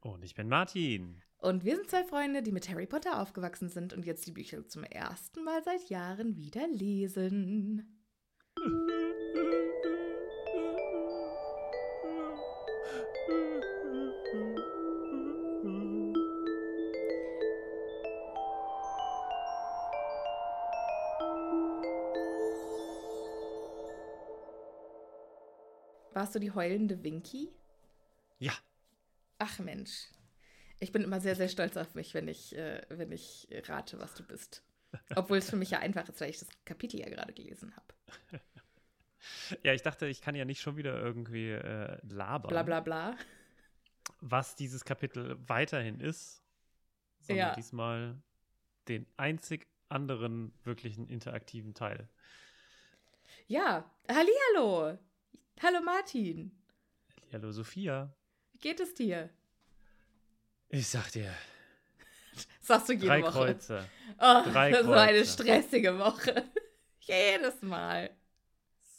Und ich bin Martin. Und wir sind zwei Freunde, die mit Harry Potter aufgewachsen sind und jetzt die Bücher zum ersten Mal seit Jahren wieder lesen. Warst du die heulende Winky? Ja. Ach Mensch. Ich bin immer sehr, sehr stolz auf mich, wenn ich, äh, wenn ich rate, was du bist. Obwohl es für mich ja einfach ist, weil ich das Kapitel ja gerade gelesen habe. Ja, ich dachte, ich kann ja nicht schon wieder irgendwie äh, labern, Bla bla bla. was dieses Kapitel weiterhin ist, sondern Ja. diesmal den einzig anderen wirklichen interaktiven Teil. Ja, hallihallo. Hallo Martin. Hallo Sophia. Geht es dir? Ich sag dir, Sagst du jede drei Woche. Kreuze. Oh, Drei das war eine Kreuze. stressige Woche. Jedes Mal.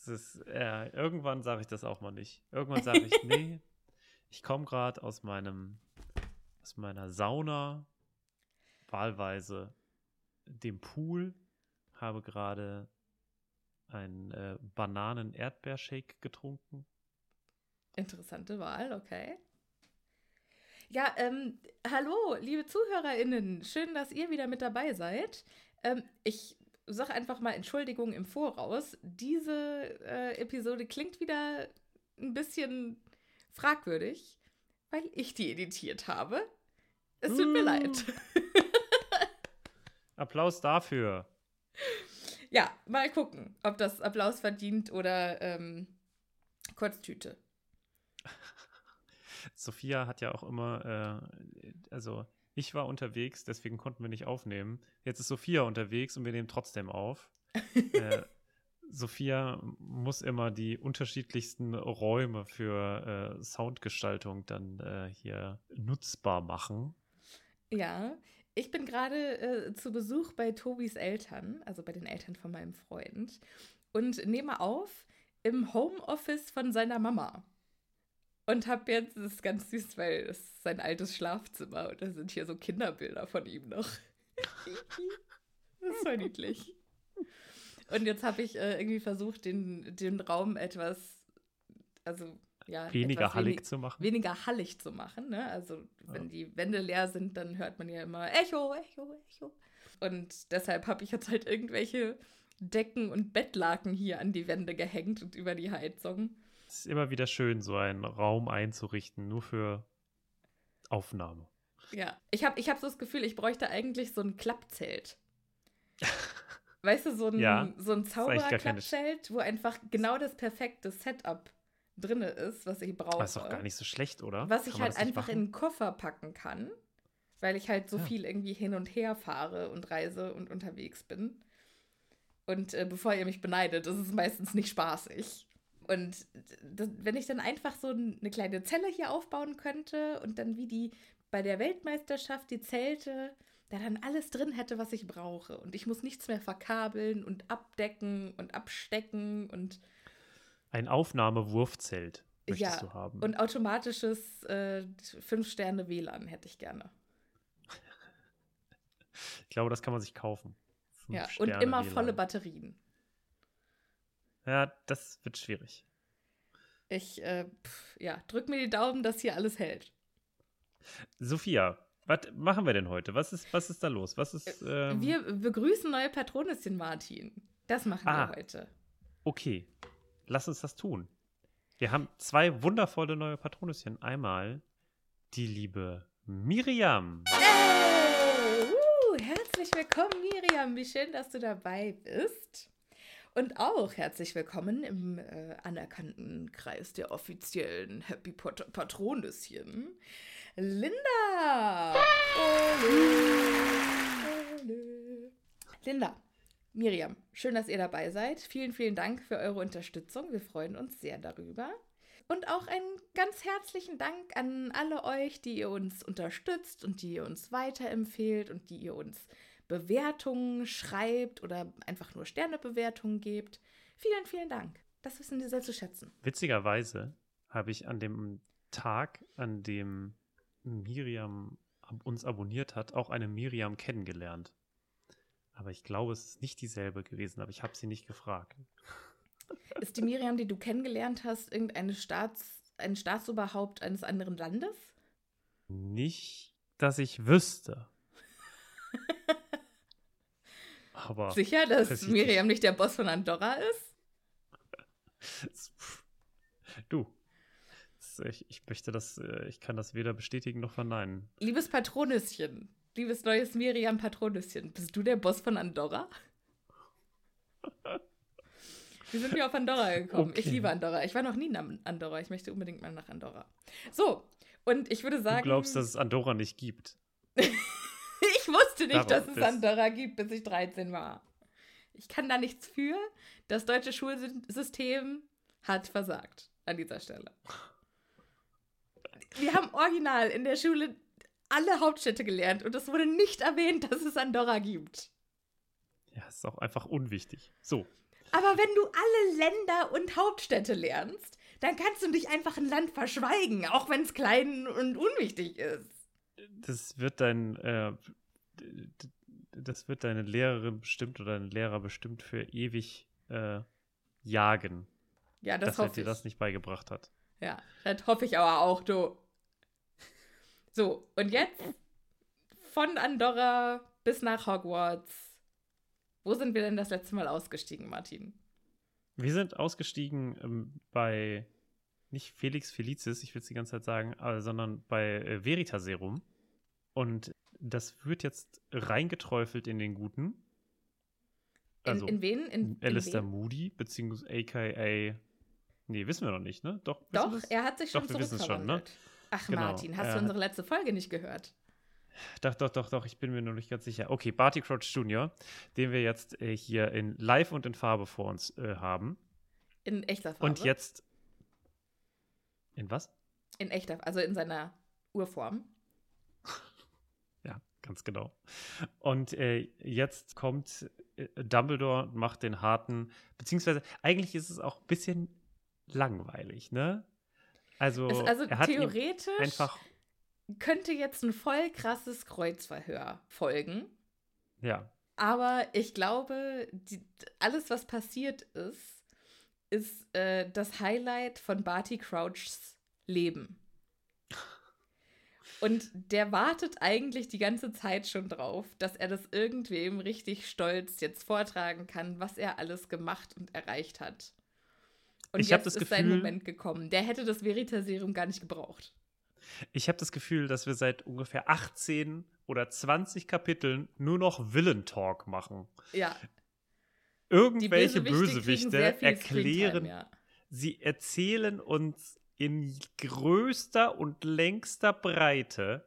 Ist, ja, irgendwann sage ich das auch mal nicht. Irgendwann sage ich, nee, ich komme gerade aus meinem, aus meiner Sauna, wahlweise dem Pool, habe gerade einen äh, Bananen-Erdbeershake getrunken. Interessante Wahl, okay. Ja, ähm, hallo, liebe ZuhörerInnen. Schön, dass ihr wieder mit dabei seid. Ähm, ich sage einfach mal Entschuldigung im Voraus. Diese äh, Episode klingt wieder ein bisschen fragwürdig, weil ich die editiert habe. Es tut mir Uh. leid. Applaus dafür. Ja, mal gucken, ob das Applaus verdient oder ähm, Kurztüte. Sophia hat ja auch immer, äh, also ich war unterwegs, deswegen konnten wir nicht aufnehmen. Jetzt ist Sophia unterwegs und wir nehmen trotzdem auf. äh, Sophia muss immer die unterschiedlichsten Räume für äh, Soundgestaltung dann äh, hier nutzbar machen. Ja, ich bin gerade äh, zu Besuch bei Tobis Eltern, also bei den Eltern von meinem Freund, und nehme auf im Homeoffice von seiner Mama. Und habe jetzt, das ist ganz süß, weil es ist sein altes Schlafzimmer und da sind hier so Kinderbilder von ihm noch. das ist voll niedlich. Und jetzt habe ich äh, irgendwie versucht, den, den Raum etwas, also ja, Weniger hallig wenig- zu machen. weniger hallig zu machen. Ne? Also wenn die Wände leer sind, dann hört man ja immer Echo, Echo, Echo. Und deshalb habe ich jetzt halt irgendwelche Decken und Bettlaken hier an die Wände gehängt und über die Heizung. Es ist immer wieder schön, so einen Raum einzurichten, nur für Aufnahme. Ja, ich habe ich hab so das Gefühl, ich bräuchte eigentlich so ein Klappzelt. Weißt du, so ein, Ja, so ein gar keine- Zauberklappzelt, wo einfach genau das perfekte Setup drin ist, was ich brauche. Aber ist doch gar nicht so schlecht, oder? Was ich Kann man halt das einfach in den Koffer packen kann, weil ich halt so Ja. viel irgendwie hin und her fahre und reise und unterwegs bin. Und äh, bevor ihr mich beneidet, ist es meistens nicht spaßig. Und das, wenn ich dann einfach so eine kleine Zelle hier aufbauen könnte und dann wie die bei der Weltmeisterschaft die Zelte der dann alles drin hätte, was ich brauche. Und ich muss nichts mehr verkabeln und abdecken und abstecken und. Ein Aufnahmewurfzelt möchtest ja, du haben. und automatisches äh, 5-Sterne-WLAN hätte ich gerne. ich glaube, das kann man sich kaufen. Fünf Ja, und Sterne immer WLAN. volle Batterien. Ja, das wird schwierig. Ich, äh, pf, ja, drück mir die Daumen, dass hier alles hält. Sophia, was machen wir denn heute? Was ist, was ist da los? Was ist. Ähm, Wir begrüßen neue Patronissin Martin. Das machen Ah. wir heute. Okay, lass uns das tun. Wir haben zwei wundervolle neue Patronüschen. Einmal die liebe Miriam. Hey! Uh, herzlich willkommen, Miriam. Wie schön, dass du dabei bist. Und auch herzlich willkommen im äh, anerkannten Kreis der offiziellen Happy Pot Patronüschen. Linda! Ole, ole. Linda, Miriam, schön, dass ihr dabei seid. Vielen, vielen Dank für eure Unterstützung. Wir freuen uns sehr darüber. Und auch einen ganz herzlichen Dank an alle euch, die ihr uns unterstützt und die ihr uns weiterempfehlt und die ihr uns Bewertungen schreibt oder einfach nur Sternebewertungen gebt. Vielen, vielen Dank. Das wissen wir sehr zu schätzen. Witzigerweise habe ich an dem Tag, an dem Miriam uns abonniert hat, auch eine Miriam kennengelernt. Aber ich glaube, es ist nicht dieselbe gewesen, aber ich habe sie nicht gefragt. Ist die Miriam, die du kennengelernt hast, irgendeine Staats, ein Staatsoberhaupt eines anderen Landes? Nicht, dass ich wüsste. Aber Sicher, dass ich Miriam nicht der Boss von Andorra ist? du, ich, ich möchte das, äh, ich kann das weder bestätigen noch verneinen. Liebes Patronüschen, liebes neues Miriam Patronüschen, bist du der Boss von Andorra? Wie sind wir auf Andorra gekommen? Ich Okay. liebe Andorra. Ich war noch nie in Andorra. Ich möchte unbedingt mal nach Andorra. So, und ich würde sagen. Du glaubst, dass es Andorra nicht gibt. ich wusste nicht, Darauf dass es Andorra gibt, bis ich 13 war. Ich kann da nichts für. Das deutsche Schulsystem hat versagt an dieser Stelle. Wir haben original in der Schule alle Hauptstädte gelernt und es wurde nicht erwähnt, dass es Andorra gibt. Ja, ist auch einfach unwichtig. So, Aber wenn du alle Länder und Hauptstädte lernst, dann kannst du nicht einfach ein Land verschweigen, auch wenn es klein und unwichtig ist. das wird dein, äh, das wird deine Lehrerin bestimmt oder dein Lehrer bestimmt für ewig äh, jagen, Ja, das dass er hoffe dir ich. das nicht beigebracht hat. Ja, das hoffe ich aber auch, du. So, und jetzt von Andorra bis nach Hogwarts. Wo sind wir denn das letzte Mal ausgestiegen, Martin? Wir sind ausgestiegen ähm, bei nicht Felix Felicis, ich will es die ganze Zeit sagen, äh, sondern bei äh, Veritaserum. Und das wird jetzt reingeträufelt in den Guten. In, Also in wen? In, in Alistair wen? Moody, beziehungsweise aka. Nee, wissen wir noch nicht, ne? Doch, Doch, er hat sich schon Doch, wir wissen es schon, ne? Ach, Genau, Martin, hast er du hat- unsere letzte Folge nicht gehört? Doch, doch, doch, doch, ich bin mir noch nicht ganz sicher. Okay, Barty Crouch Jr., den wir jetzt äh, hier in Live und in Farbe vor uns äh, haben. In echter Farbe. Und jetzt. In was? In echter, also in seiner Urform. Ganz genau. Und äh, jetzt kommt äh, Dumbledore und macht den harten, beziehungsweise eigentlich ist es auch ein bisschen langweilig, ne? Also, Es, also er theoretisch einfach, könnte jetzt ein voll krasses Kreuzverhör folgen. ja, Aber ich glaube, die, alles, was passiert ist, ist äh, das Highlight von Barty Crouchs Leben. Und der wartet eigentlich die ganze Zeit schon drauf, dass er das irgendwem richtig stolz jetzt vortragen kann, was er alles gemacht und erreicht hat. Und Ich jetzt das ist sein Gefühl- Moment gekommen. Der hätte das Veritaserum gar nicht gebraucht. Ich habe das Gefühl, dass wir seit ungefähr 18 oder 20 Kapiteln nur noch Villain-Talk machen. Ja, Irgendwelche Bösewichte Bösewichte erklären, ja. sie erzählen uns in größter und längster Breite,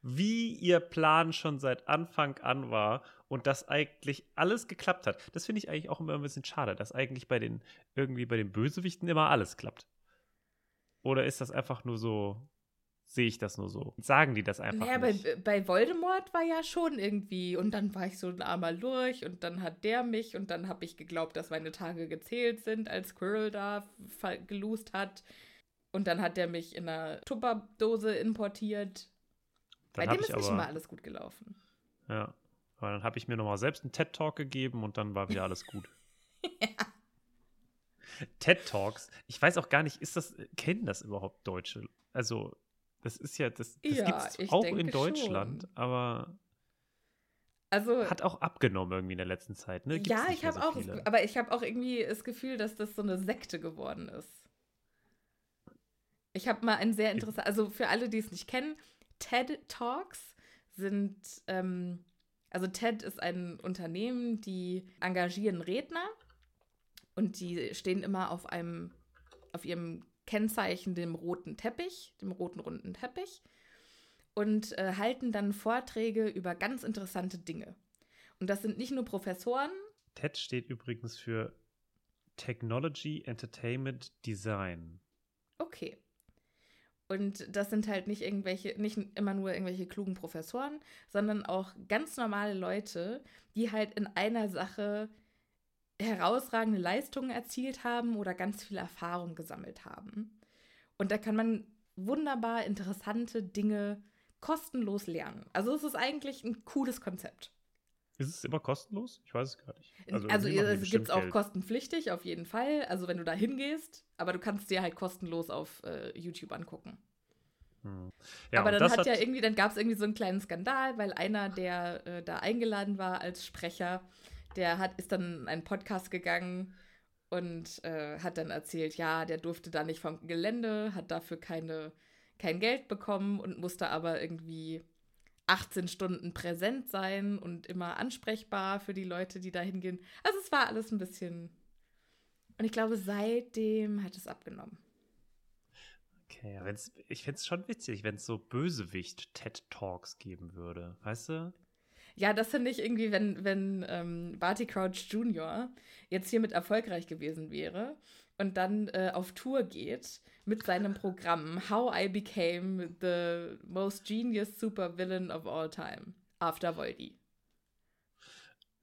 wie ihr Plan schon seit Anfang an war und dass eigentlich alles geklappt hat. Das finde ich eigentlich auch immer ein bisschen schade, dass eigentlich bei den irgendwie bei den Bösewichten immer alles klappt. Oder ist das einfach nur so sehe ich das nur so. Sagen die das einfach Naja, nicht. bei, bei Voldemort war ja schon irgendwie. Und dann war ich so ein armer Lurch und dann hat der mich und dann habe ich geglaubt, dass meine Tage gezählt sind, als Squirrel da geloost hat. Und dann hat der mich in einer Tupperdose importiert. Dann bei dem ist nicht aber- immer alles gut gelaufen. Ja. Aber dann habe ich mir nochmal selbst einen TED-Talk gegeben und dann war wieder alles gut. TED-Talks, ich weiß auch gar nicht, ist das, kennen das überhaupt Deutsche? Also, das ist ja, das, das Ja, gibt es auch in Deutschland, schon. aber Also, hat auch abgenommen irgendwie in der letzten Zeit, ne? Gibt's ja, nicht ich habe so auch, aber ich habe auch irgendwie das Gefühl, dass das so eine Sekte geworden ist. Ich habe mal ein sehr interessant, also für alle, die es nicht kennen, TED Talks sind, ähm, also TED ist ein Unternehmen, die engagieren Redner und die stehen immer auf einem, auf ihrem Kennzeichen, dem roten Teppich, dem roten runden Teppich und äh, halten dann Vorträge über ganz interessante Dinge. Und das sind nicht nur Professoren, TED steht übrigens für Technology Entertainment Design. Okay. Und das sind halt nicht irgendwelche, nicht immer nur irgendwelche klugen Professoren, sondern auch ganz normale Leute, die halt in einer Sache herausragende Leistungen erzielt haben oder ganz viel Erfahrung gesammelt haben. Und da kann man wunderbar interessante Dinge kostenlos lernen. Also es ist eigentlich ein cooles Konzept. Ist es immer kostenlos? Ich weiß es gar nicht. Also, die es gibt es auch Geld. kostenpflichtig, auf jeden Fall. Also wenn du da hingehst, aber du kannst dir halt kostenlos auf äh, YouTube angucken. Ja, aber dann das hat ja irgendwie, dann gab es irgendwie so einen kleinen Skandal, weil einer, der äh, da eingeladen war als Sprecher, der hat, ist dann in einen Podcast gegangen und äh, hat dann erzählt, ja, der durfte da nicht vom Gelände, hat dafür keine, kein Geld bekommen und musste aber irgendwie 18 Stunden präsent sein und immer ansprechbar für die Leute, die da hingehen. Also es war alles ein bisschen. Und ich glaube, seitdem hat es abgenommen. Okay, wenn's, ich fände es schon witzig, wenn es so Bösewicht-TED-Talks geben würde. Weißt du? Ja, das finde ich irgendwie, wenn, wenn ähm, Barty Crouch Jr. jetzt hiermit erfolgreich gewesen wäre und dann äh, auf Tour geht mit seinem Programm How I Became the Most Genius Supervillain of All Time after Voldy.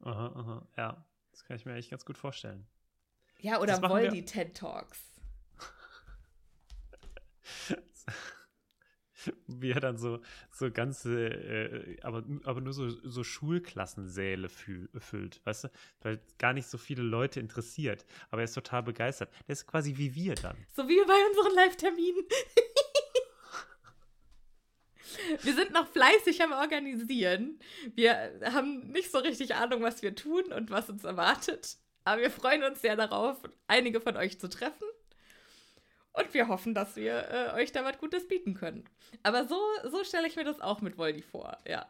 Aha, aha, ja. Das kann ich mir eigentlich ganz gut vorstellen. Ja, oder Voldy TED Talks. Wie er dann so, so ganze, äh, aber, aber nur so, so Schulklassensäle fühl, füllt, weißt du? Weil gar nicht so viele Leute interessiert. Aber er ist total begeistert. Der ist quasi wie wir dann. So wie bei unseren Live-Terminen. wir sind noch fleißig am Organisieren. Wir haben nicht so richtig Ahnung, was wir tun und was uns erwartet. Aber wir freuen uns sehr darauf, einige von euch zu treffen. Und wir hoffen, dass wir äh, euch da was Gutes bieten können. Aber so, so stelle ich mir das auch mit Voldy vor, ja.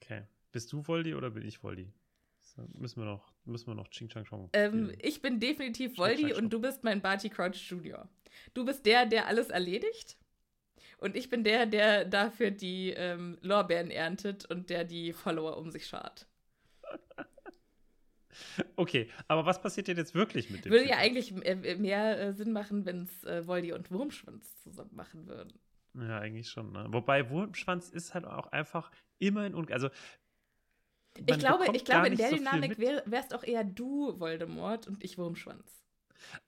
Okay. Bist du Voldi oder bin ich Voldi? So, müssen wir noch, müssen wir noch Ching Chang Chong. Ähm, ich bin definitiv schnack, und du bist mein Barty Crouch Junior. Du bist der, der alles erledigt. Und ich bin der, der dafür die ähm, Lorbeeren erntet und der die Follower um sich schart. Okay, aber was passiert denn jetzt wirklich mit dem? Würde ja Typen? eigentlich äh, mehr äh, Sinn machen, wenn es äh, Voldy und Wurmschwanz zusammen machen würden. Ja, eigentlich schon. Ne? Wobei Wurmschwanz ist halt auch einfach immer in Un also Ich glaube, ich glaube in der so Dynamik wär, wärst auch eher du Voldemort und ich Wurmschwanz.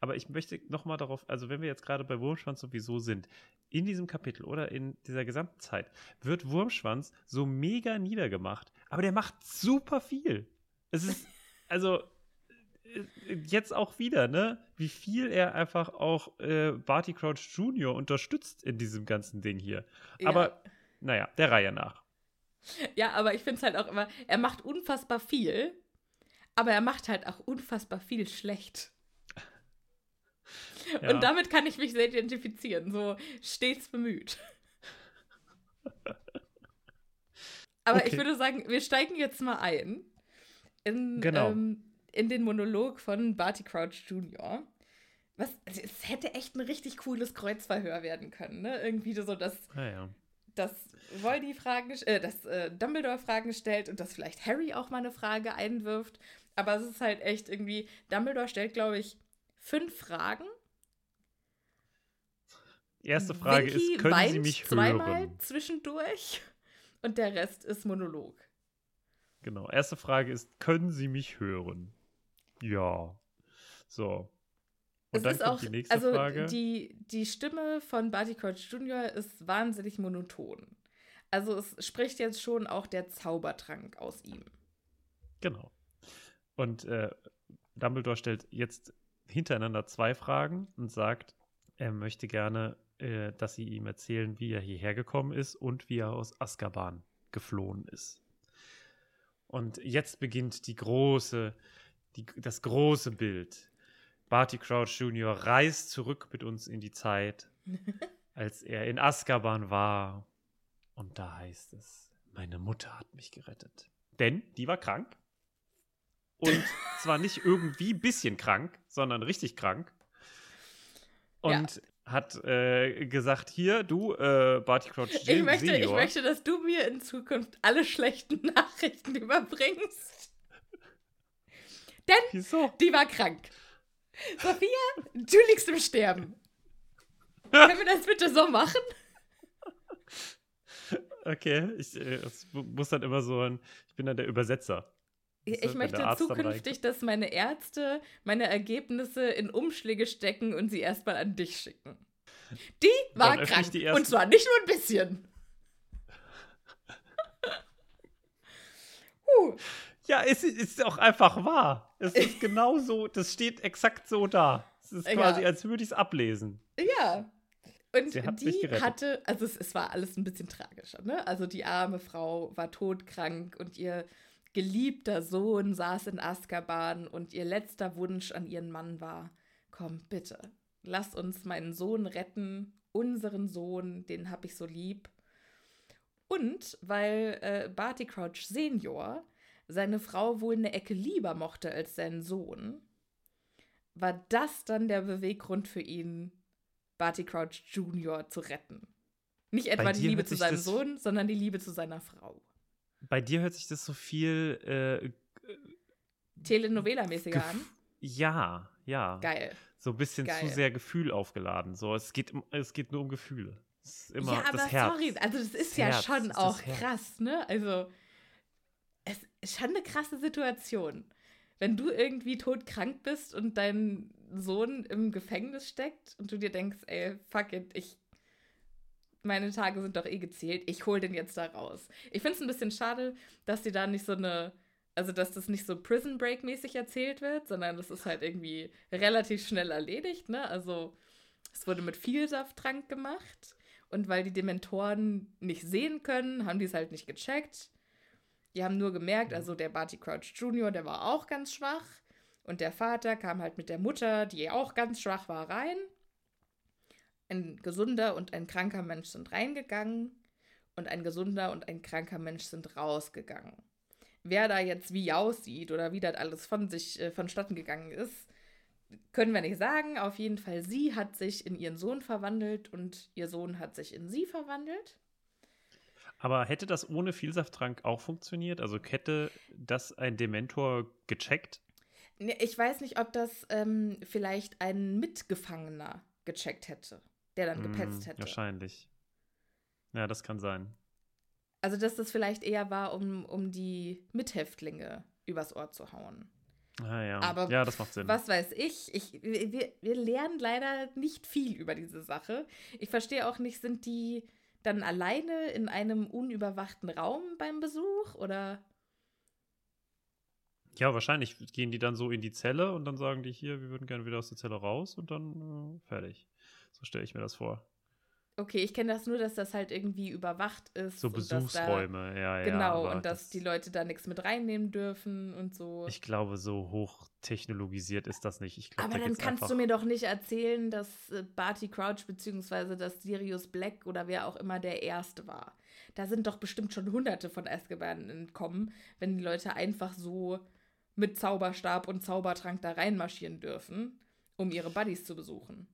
Aber ich möchte noch mal darauf, also wenn wir jetzt gerade bei Wurmschwanz sowieso sind, in diesem Kapitel oder in dieser gesamten Zeit wird Wurmschwanz so mega niedergemacht, aber der macht super viel. Es ist, also äh, jetzt auch wieder, ne? Wie viel er einfach auch äh, Barty Crouch Jr. unterstützt in diesem ganzen Ding hier. Ja. Aber naja, der Reihe nach. Ja, aber ich finde es halt auch immer, er macht unfassbar viel, aber er macht halt auch unfassbar viel schlecht. Ja. Und damit kann ich mich sehr identifizieren, so stets bemüht. Aber ich Okay. würde sagen, wir steigen jetzt mal ein in, Genau. ähm, in den Monolog von Barty Crouch Jr. Was, also es hätte echt ein richtig cooles Kreuzverhör werden können, ne? Irgendwie so, dass Naja. dass Voldy Fragen, äh, dass äh, Dumbledore Fragen stellt und dass vielleicht Harry auch mal eine Frage einwirft. Aber es ist halt echt irgendwie, Dumbledore stellt, glaube ich, fünf Fragen. erste Frage Winky ist, können Sie mich zweimal hören? zwischendurch und der Rest ist Monolog. Genau. Erste Frage ist, können Sie mich hören? Ja. So. Und es dann ist kommt auch, die nächste also Frage. Die, die Stimme von Barty Crouch Jr. ist wahnsinnig monoton. Also es spricht jetzt schon auch der Zaubertrank aus ihm. Genau. Und äh, Dumbledore stellt jetzt hintereinander zwei Fragen und sagt, er möchte gerne, äh, dass sie ihm erzählen, wie er hierher gekommen ist und wie er aus Azkaban geflohen ist. Und jetzt beginnt die große, die, das große Bild. Barty Crouch Jr. reist zurück mit uns in die Zeit, als er in Azkaban war. Und da heißt es, meine Mutter hat mich gerettet. Denn die war krank. Und zwar nicht irgendwie ein bisschen krank, sondern richtig krank. Und hat äh, gesagt, hier, du, äh, Barty Crouch Ich möchte, ich Senior. möchte, dass du mir in Zukunft alle schlechten Nachrichten überbringst. Wieso? Die war krank. Sophia, du liegst im Sterben. Können wir das bitte so machen? Okay, ich äh, muss dann immer so ein, ich bin dann der Übersetzer. Ich, möchte zukünftig, dass meine Ärzte meine Ergebnisse in Umschläge stecken und sie erstmal an dich schicken. Die war krank. die Und zwar nicht nur ein bisschen. uh, Ja, es ist, auch einfach wahr. Es ist genau so, das steht exakt so da. Es ist Ja. quasi, als würde ich es ablesen. ja. Und Sie hat die hatte, also es, es war alles ein bisschen tragischer, ne? Also die arme Frau war todkrank und ihr geliebter Sohn saß in Azkaban und ihr letzter Wunsch an ihren Mann war: Komm, bitte, lass uns meinen Sohn retten, unseren Sohn, den hab ich so lieb. Und weil äh, Barty Crouch Senior seine Frau wohl eine Ecke lieber mochte als seinen Sohn, war das dann der Beweggrund für ihn, Barty Crouch Jr. zu retten. Nicht etwa die Liebe zu seinem Sohn, sondern die Liebe zu seiner Frau. Bei dir hört sich das so viel, äh, Telenovela-mäßiger an. ja, ja. Geil. So ein bisschen Geil. zu sehr Gefühl aufgeladen. So, es geht, es geht nur um Gefühle. Es ist immer ja, aber das Herz. sorry, also das ist Das ja Herz, schon das auch krass, ne? Also, es ist schon eine krasse Situation. Wenn du irgendwie todkrank bist und dein Sohn im Gefängnis steckt und du dir denkst, ey, fuck it, ich. Meine Tage sind doch eh gezählt, ich hol den jetzt da raus. Ich finde es ein bisschen schade, dass die da nicht so eine. Also, dass das nicht so Prison Break-mäßig erzählt wird, sondern das ist halt irgendwie relativ schnell erledigt, ne? Also, es wurde mit Vielsafttrank gemacht. Und weil die Dementoren nicht sehen können, haben die es halt nicht gecheckt. Die haben nur gemerkt, also der Barty Crouch Jr., der war auch ganz schwach. Und der Vater kam halt mit der Mutter, die auch ganz schwach war, rein. Ein gesunder und ein kranker Mensch sind reingegangen. Und ein gesunder und ein kranker Mensch sind rausgegangen. Wer da jetzt wie aussieht oder wie das alles von sich äh, vonstatten gegangen ist, können wir nicht sagen. Auf jeden Fall, sie hat sich in ihren Sohn verwandelt und ihr Sohn hat sich in sie verwandelt. Aber hätte das ohne Vielsafttrank auch funktioniert? Also hätte das ein Dementor gecheckt? Ich weiß nicht, ob das ähm, vielleicht ein Mitgefangener gecheckt hätte, der dann gepetzt Hm, hätte. Wahrscheinlich. Ja, das kann sein. Also, dass das vielleicht eher war, um, um die Mithäftlinge übers Ohr zu hauen. Ah, ja. Aber ja, das macht Sinn. Was weiß ich? ich wir, wir- wir lernen leider nicht viel über diese Sache. Ich verstehe auch nicht, sind die dann alleine in einem unüberwachten Raum beim Besuch oder? Ja, wahrscheinlich gehen die dann so in die Zelle und dann sagen die hier, wir würden gerne wieder aus der Zelle raus und dann äh, fertig. So stelle ich mir das vor. Okay, ich kenne das nur, dass das halt irgendwie überwacht ist. So dass da- Besuchsräume, ja, ja. Genau, und dass die Leute da nichts mit reinnehmen dürfen und so. Ich glaube, so hoch technologisiert ist das nicht. Ich glaub, Aber da dann kannst du mir doch nicht erzählen, dass äh, Barty Crouch beziehungsweise dass Sirius Black oder wer auch immer der Erste war. Da sind doch bestimmt schon hunderte von Azkaban entkommen, wenn die Leute einfach so mit Zauberstab und Zaubertrank da reinmarschieren dürfen, um ihre Buddies zu besuchen.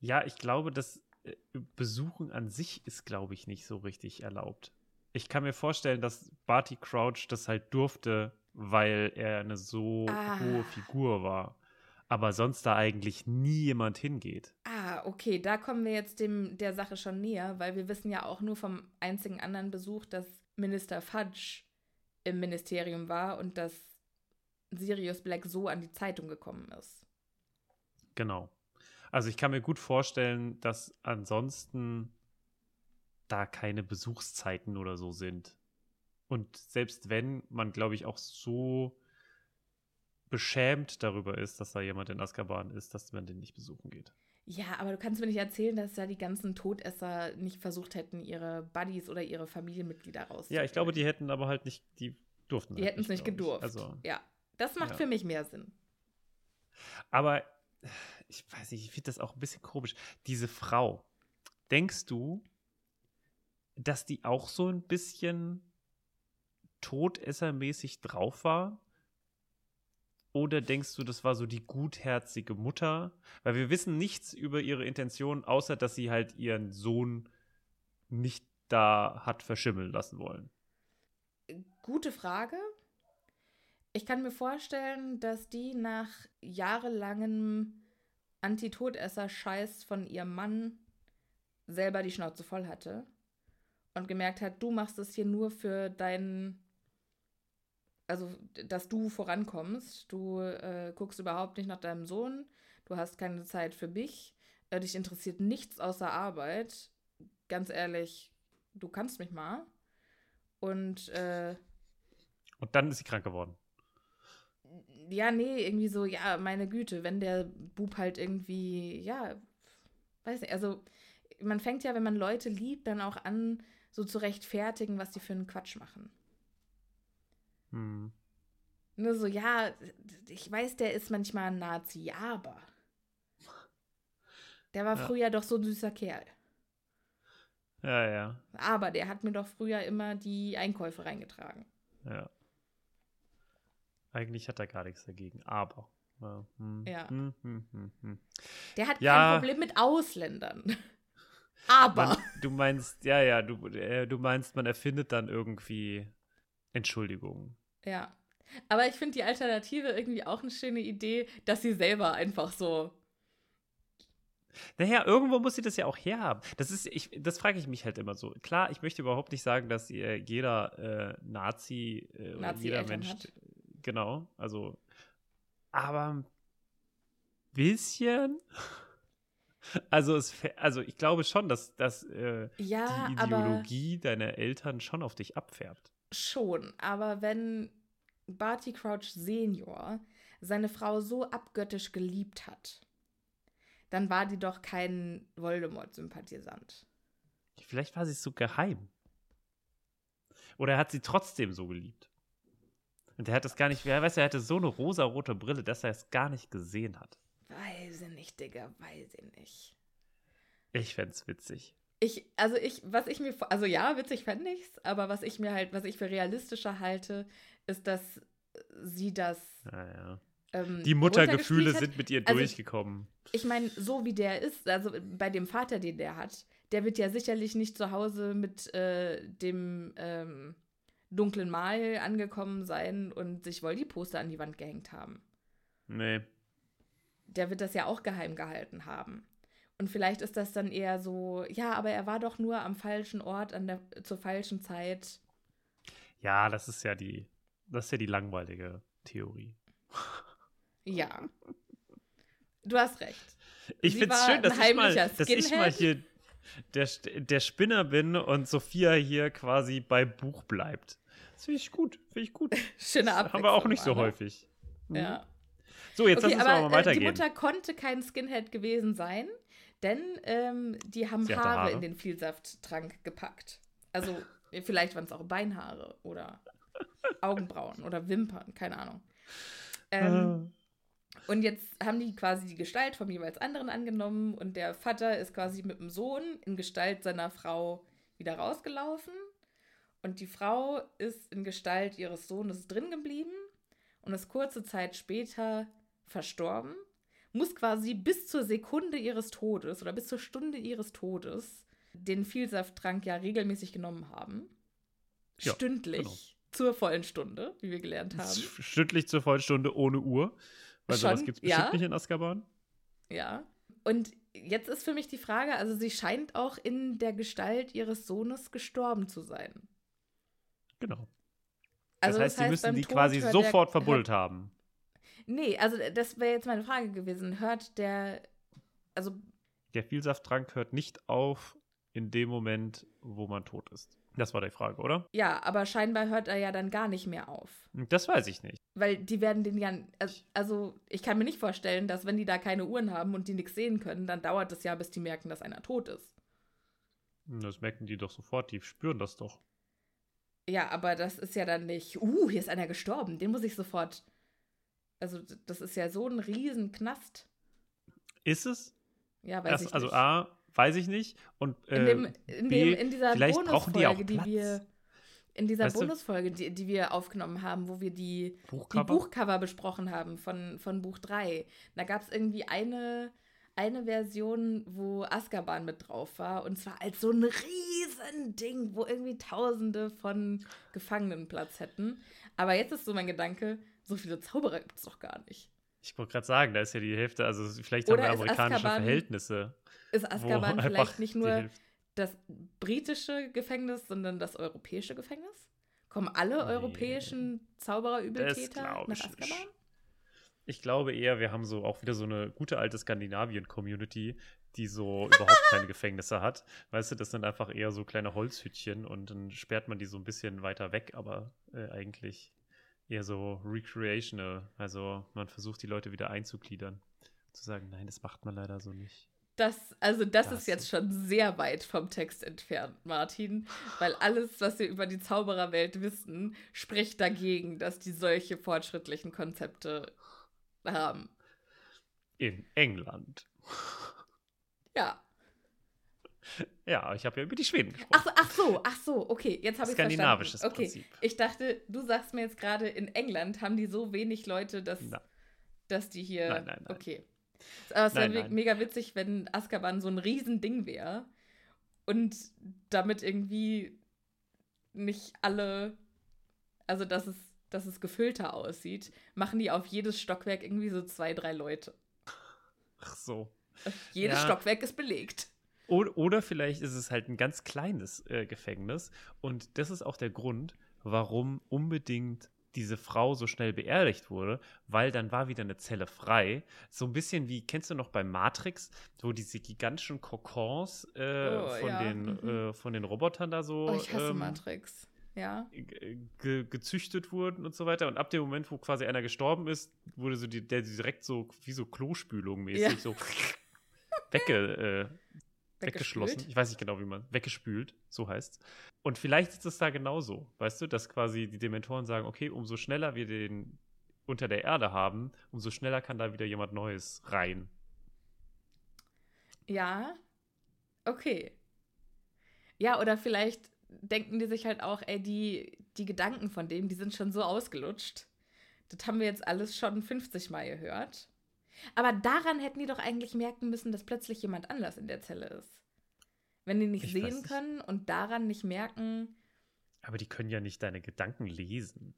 Ja, ich glaube, das äh, Besuchen an sich ist, glaube ich, nicht so richtig erlaubt. Ich kann mir vorstellen, dass Barty Crouch das halt durfte, weil er eine so Ah. hohe Figur war. Aber sonst da eigentlich nie jemand hingeht. Ah, okay, da kommen wir jetzt dem, der Sache schon näher, weil wir wissen ja auch nur vom einzigen anderen Besuch, dass Minister Fudge im Ministerium war und dass Sirius Black so an die Zeitung gekommen ist. Genau. Also ich kann mir gut vorstellen, dass ansonsten da keine Besuchszeiten oder so sind. Und selbst wenn man, glaube ich, auch so beschämt darüber ist, dass da jemand in Azkaban ist, dass man den nicht besuchen geht. Ja, aber du kannst mir nicht erzählen, dass da die ganzen Todesser nicht versucht hätten, ihre Buddies oder ihre Familienmitglieder rauszuholen. Ja, ich glaube, die hätten aber halt nicht, die durften. Die halt hätten es nicht ich. gedurft. Also, ja, das macht Ja. für mich mehr Sinn. aber ich weiß nicht, ich finde das auch ein bisschen komisch. Diese Frau, denkst du, dass die auch so ein bisschen todessermäßig drauf war? Oder denkst du, das war so die gutherzige Mutter? Weil wir wissen nichts über ihre Intention, außer dass sie halt ihren Sohn nicht da hat verschimmeln lassen wollen. Gute Frage. Ich kann mir vorstellen, dass die nach jahrelangem Anti-Todesser-Scheiß von ihrem Mann selber die Schnauze voll hatte und gemerkt hat, du machst es hier nur für deinen, also dass du vorankommst. Du äh, guckst überhaupt nicht nach deinem Sohn, du hast keine Zeit für mich, äh, dich interessiert nichts außer Arbeit. Ganz ehrlich, du kannst mich mal. Und äh, Und dann ist sie krank geworden. Ja, nee, irgendwie so, ja, meine Güte, wenn der Bub halt irgendwie, ja, weiß nicht, also man fängt ja, wenn man Leute liebt, dann auch an, so zu rechtfertigen, was die für einen Quatsch machen. Hm. Nur so, ja, ich weiß, der ist manchmal ein Nazi, aber der war Ja. früher doch so ein süßer Kerl. Ja, ja, Aber der hat mir doch früher immer die Einkäufe reingetragen. ja. Eigentlich hat er gar nichts dagegen, aber. Ja. Hm, Ja. Hm, hm, hm, hm. Der hat Ja. kein Problem mit Ausländern. Aber. Man, du meinst, ja, ja, du, äh, du meinst, man erfindet dann irgendwie Entschuldigungen. Ja. Aber ich finde die Alternative irgendwie auch eine schöne Idee, dass sie selber einfach so. Naja, irgendwo muss sie das ja auch herhaben. Das ist, ich, das frage ich mich halt immer so. Klar, ich möchte überhaupt nicht sagen, dass äh, jeder äh, Nazi äh, oder jeder Nazi-Eltern Mensch, hat. Genau, also, aber ein bisschen. Also, es, also ich glaube schon, dass, dass äh, Ja, die Ideologie deiner Eltern schon auf dich abfärbt. schon. Aber wenn Barty Crouch Senior seine Frau so abgöttisch geliebt hat, dann war die doch kein Voldemort-Sympathisant. Vielleicht war sie so geheim. Oder er hat sie trotzdem so geliebt. Und er hat das gar nicht, wer weiß, er hatte so eine rosarote Brille, dass er es gar nicht gesehen hat. Weiß ich nicht, Digga, weiß ich nicht. Ich fänd's witzig. Ich, also ich, was ich mir, also ja, witzig fände ich's, aber was ich mir halt, was ich für realistischer halte, ist, dass sie das. Ja, ja. Ähm, Die Muttergefühle sind mit ihr Also, durchgekommen. Ich meine, so wie der ist, also bei dem Vater, den der hat, der wird ja sicherlich nicht zu Hause mit äh, dem ähm, dunklen Mal angekommen sein und sich Voldy-Poster an die Wand gehängt haben. Nee. Der wird das ja auch geheim gehalten haben. Und vielleicht ist das dann eher so, ja, aber er war doch nur am falschen Ort an der, zur falschen Zeit. Ja, das ist ja die, das ist ja die langweilige Theorie. Ja. Du hast recht. Ich find's war schön, dass ich, mal, dass ich mal hier der, der Spinner bin und Sophia hier quasi bei Buch bleibt. Das finde ich gut. Finde ich gut. Schöne Das Abwechslung. haben wir auch nicht so ne? häufig. Mhm. Ja. So, jetzt okay, lass uns aber, mal äh, die weitergehen. Mutter konnte kein Skinhead gewesen sein, denn ähm, die haben Haare, Haare. in den Vielsafttrank gepackt. Also äh, vielleicht waren es auch Beinhaare oder Augenbrauen oder Wimpern, keine Ahnung. Ähm, und jetzt haben die quasi die Gestalt vom jeweils anderen angenommen und der Vater ist quasi mit dem Sohn in Gestalt seiner Frau wieder rausgelaufen und die Frau ist in Gestalt ihres Sohnes drin geblieben und ist kurze Zeit später verstorben, muss quasi bis zur Sekunde ihres Todes oder bis zur Stunde ihres Todes den Vielsafttrank ja regelmäßig genommen haben. Ja, Stündlich. genau. Zur vollen Stunde, wie wir gelernt haben. Stündlich zur Vollstunde ohne Uhr. Weil sowas Schon, gibt es bestimmt ja. nicht in Azkaban. Ja. Und jetzt ist für mich die Frage, also sie scheint auch in der Gestalt ihres Sohnes gestorben zu sein. Genau. Also das heißt, sie müssen die Tod quasi sofort der, verbuddelt haben. Nee, also das wäre jetzt meine Frage gewesen. Hört der, also Der Vielsafttrank hört nicht auf in dem Moment, wo man tot ist. Das war die Frage, oder? ja, aber scheinbar hört er ja dann gar nicht mehr auf. Das weiß ich nicht. Weil die werden den ja, also- also ich kann mir nicht vorstellen, dass wenn die da keine Uhren haben und die nichts sehen können, dann dauert es ja, bis die merken, dass einer tot ist. Das merken die doch sofort, die spüren das doch. Ja, aber das ist ja dann nicht, uh, hier ist einer gestorben, den muss ich sofort. Also, das ist ja so ein Riesenknast. Ist es? Ja, weiß Erst, ich also nicht. A, weiß ich nicht. Und äh, in, dem, in, B, dem, in dieser vielleicht brauchen die auch Bonusfolge, die, Platz. wir. In dieser Weißt Bonusfolge, die, die wir aufgenommen haben, wo wir die, Buchcover? die Buchcover besprochen haben von, von Buch 3. Da gab es irgendwie eine, eine Version, wo Azkaban mit drauf war. Und zwar als so ein Riesending, wo irgendwie Tausende von Gefangenen Platz hätten. Aber jetzt ist so mein Gedanke, so viele Zauberer gibt es doch gar nicht. Ich wollte gerade sagen, da ist ja die Hälfte, also vielleicht Oder haben wir amerikanische Azkaban- Verhältnisse. Ist Azkaban vielleicht nicht nur das britische Gefängnis, sondern das europäische Gefängnis? Kommen alle Nee. europäischen Zaubererübeltäter nach ich Azkaban? nicht. Ich glaube eher, wir haben so auch wieder so eine gute alte Skandinavien-Community, die so überhaupt keine Gefängnisse hat. Weißt du, das sind einfach eher so kleine Holzhütchen und dann sperrt man die so ein bisschen weiter weg, aber äh, eigentlich eher so recreational. Also man versucht die Leute wieder einzugliedern. Zu sagen, nein, das macht man leider so nicht. Das, also das, Das ist jetzt schon sehr weit vom Text entfernt, Martin, weil alles, was wir über die Zaubererwelt wissen, spricht dagegen, dass die solche fortschrittlichen Konzepte haben. In England. Ja. Ja, ich habe ja über die Schweden gesprochen. Ach so, ach so, ach so, okay, jetzt habe ich Skandinavisches verstanden. Okay, Prinzip. ich dachte, du sagst mir jetzt gerade, in England haben die so wenig Leute, dass, dass die hier. Nein, nein, nein. Okay. Aber es wäre mega witzig, wenn Azkaban so ein Riesending wäre und damit irgendwie nicht alle, also dass es, dass es gefüllter aussieht, machen die auf jedes Stockwerk irgendwie so zwei, drei Leute. Ach so. Jedes Ja. Stockwerk ist belegt. Oder, oder vielleicht ist es halt ein ganz kleines äh, Gefängnis. Und das ist auch der Grund, warum unbedingt diese Frau so schnell beerdigt wurde, weil dann war wieder eine Zelle frei. So ein bisschen wie, kennst du noch bei Matrix, wo diese gigantischen Kokons äh, Oh, von, ja. den, Mhm. äh, von den Robotern da so Oh, ich hasse ähm, Matrix. Ja. ge ge gezüchtet wurden und so weiter. Und ab dem Moment, wo quasi einer gestorben ist, wurde so die, der direkt so wie so Klospülung mäßig Ja. so wegge, äh, weggeschlossen. Ich weiß nicht genau, wie man. Weggespült, so heißt's. Und vielleicht ist es da genauso, weißt du, dass quasi die Dementoren sagen, okay, umso schneller wir den unter der Erde haben, umso schneller kann da wieder jemand Neues rein. Ja, okay. Ja, oder vielleicht denken die sich halt auch, ey, die, die Gedanken von dem, die sind schon so ausgelutscht. Das haben wir jetzt alles schon 50 Mal gehört. Aber daran hätten die doch eigentlich merken müssen, dass plötzlich jemand anders in der Zelle ist. Wenn die nicht Ich sehen nicht. können und daran nicht merken, Aber die können ja nicht deine Gedanken lesen.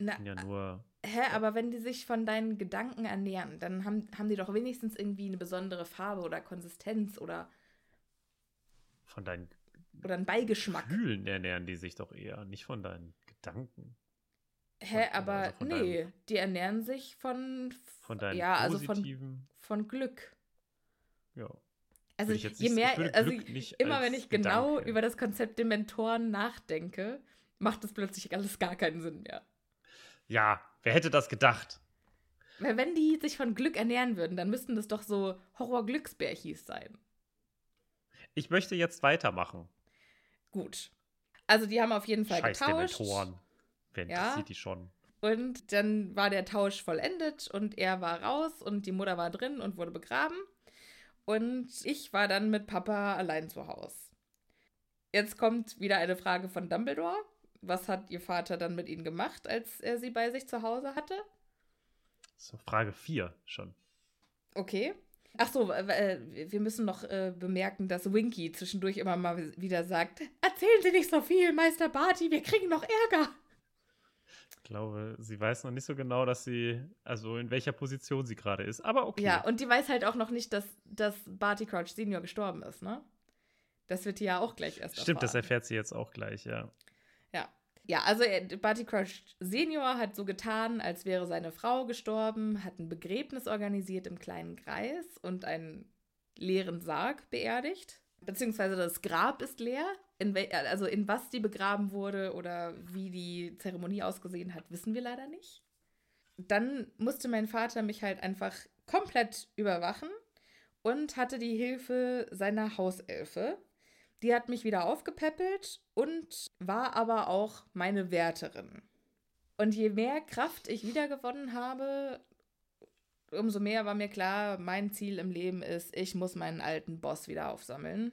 Die na, können ja nur. hä, aber wenn die sich von deinen Gedanken ernähren, dann haben, haben die doch wenigstens irgendwie eine besondere Farbe oder Konsistenz oder, Von deinen oder einen Beigeschmack. Gefühlen ernähren die sich doch eher, nicht von deinen Gedanken. Hä, Von- aber also nee, deinem- die ernähren sich von, Von deinen ja, also von, von Glück. ja. Also ich jetzt je nicht- ich mehr, also immer wenn ich genau Gedanke- über das Konzept Dementoren nachdenke, macht es plötzlich alles gar keinen Sinn mehr. Ja, wer hätte das gedacht? Weil wenn die sich von Glück ernähren würden, dann müssten das doch so Horror-Glücksbärchis sein. Ich möchte jetzt weitermachen. Gut. Also die haben auf jeden Fall Scheiß getauscht. Dementoren. Wer Ja. die schon? Und dann war der Tausch vollendet und er war raus und die Mutter war drin und wurde begraben. Und ich war dann mit Papa allein zu Hause. Jetzt kommt wieder eine Frage von Dumbledore. Was hat ihr Vater dann mit ihnen gemacht, als er sie bei sich zu Hause hatte? So, Frage 4 schon. Okay. Ach so, äh, wir müssen noch äh, bemerken, dass Winky zwischendurch immer mal wieder sagt: Erzählen Sie nicht so viel, Meister Barty, wir kriegen noch Ärger. Glaube, sie weiß noch nicht so genau, dass sie, also in welcher Position sie gerade ist. Aber okay. Ja, und die weiß halt auch noch nicht, dass, dass Barty Crouch Senior gestorben ist, ne? Das wird die ja auch gleich erst Stimmt, das erfahren. erfährt sie jetzt auch gleich, ja. Ja. Ja, also er- Barty Crouch Senior hat so getan, als wäre seine Frau gestorben, hat ein Begräbnis organisiert im kleinen Kreis und einen leeren Sarg beerdigt. Beziehungsweise das Grab ist leer. In also in was die begraben wurde oder wie die Zeremonie ausgesehen hat, wissen wir leider nicht. Dann musste mein Vater mich halt einfach komplett überwachen und hatte die Hilfe seiner Hauselfe. Die hat mich wieder aufgepäppelt und war aber auch meine Wärterin. Und je mehr Kraft ich wiedergewonnen habe, umso mehr war mir klar, mein Ziel im Leben ist, ich muss meinen alten Boss wieder aufsammeln.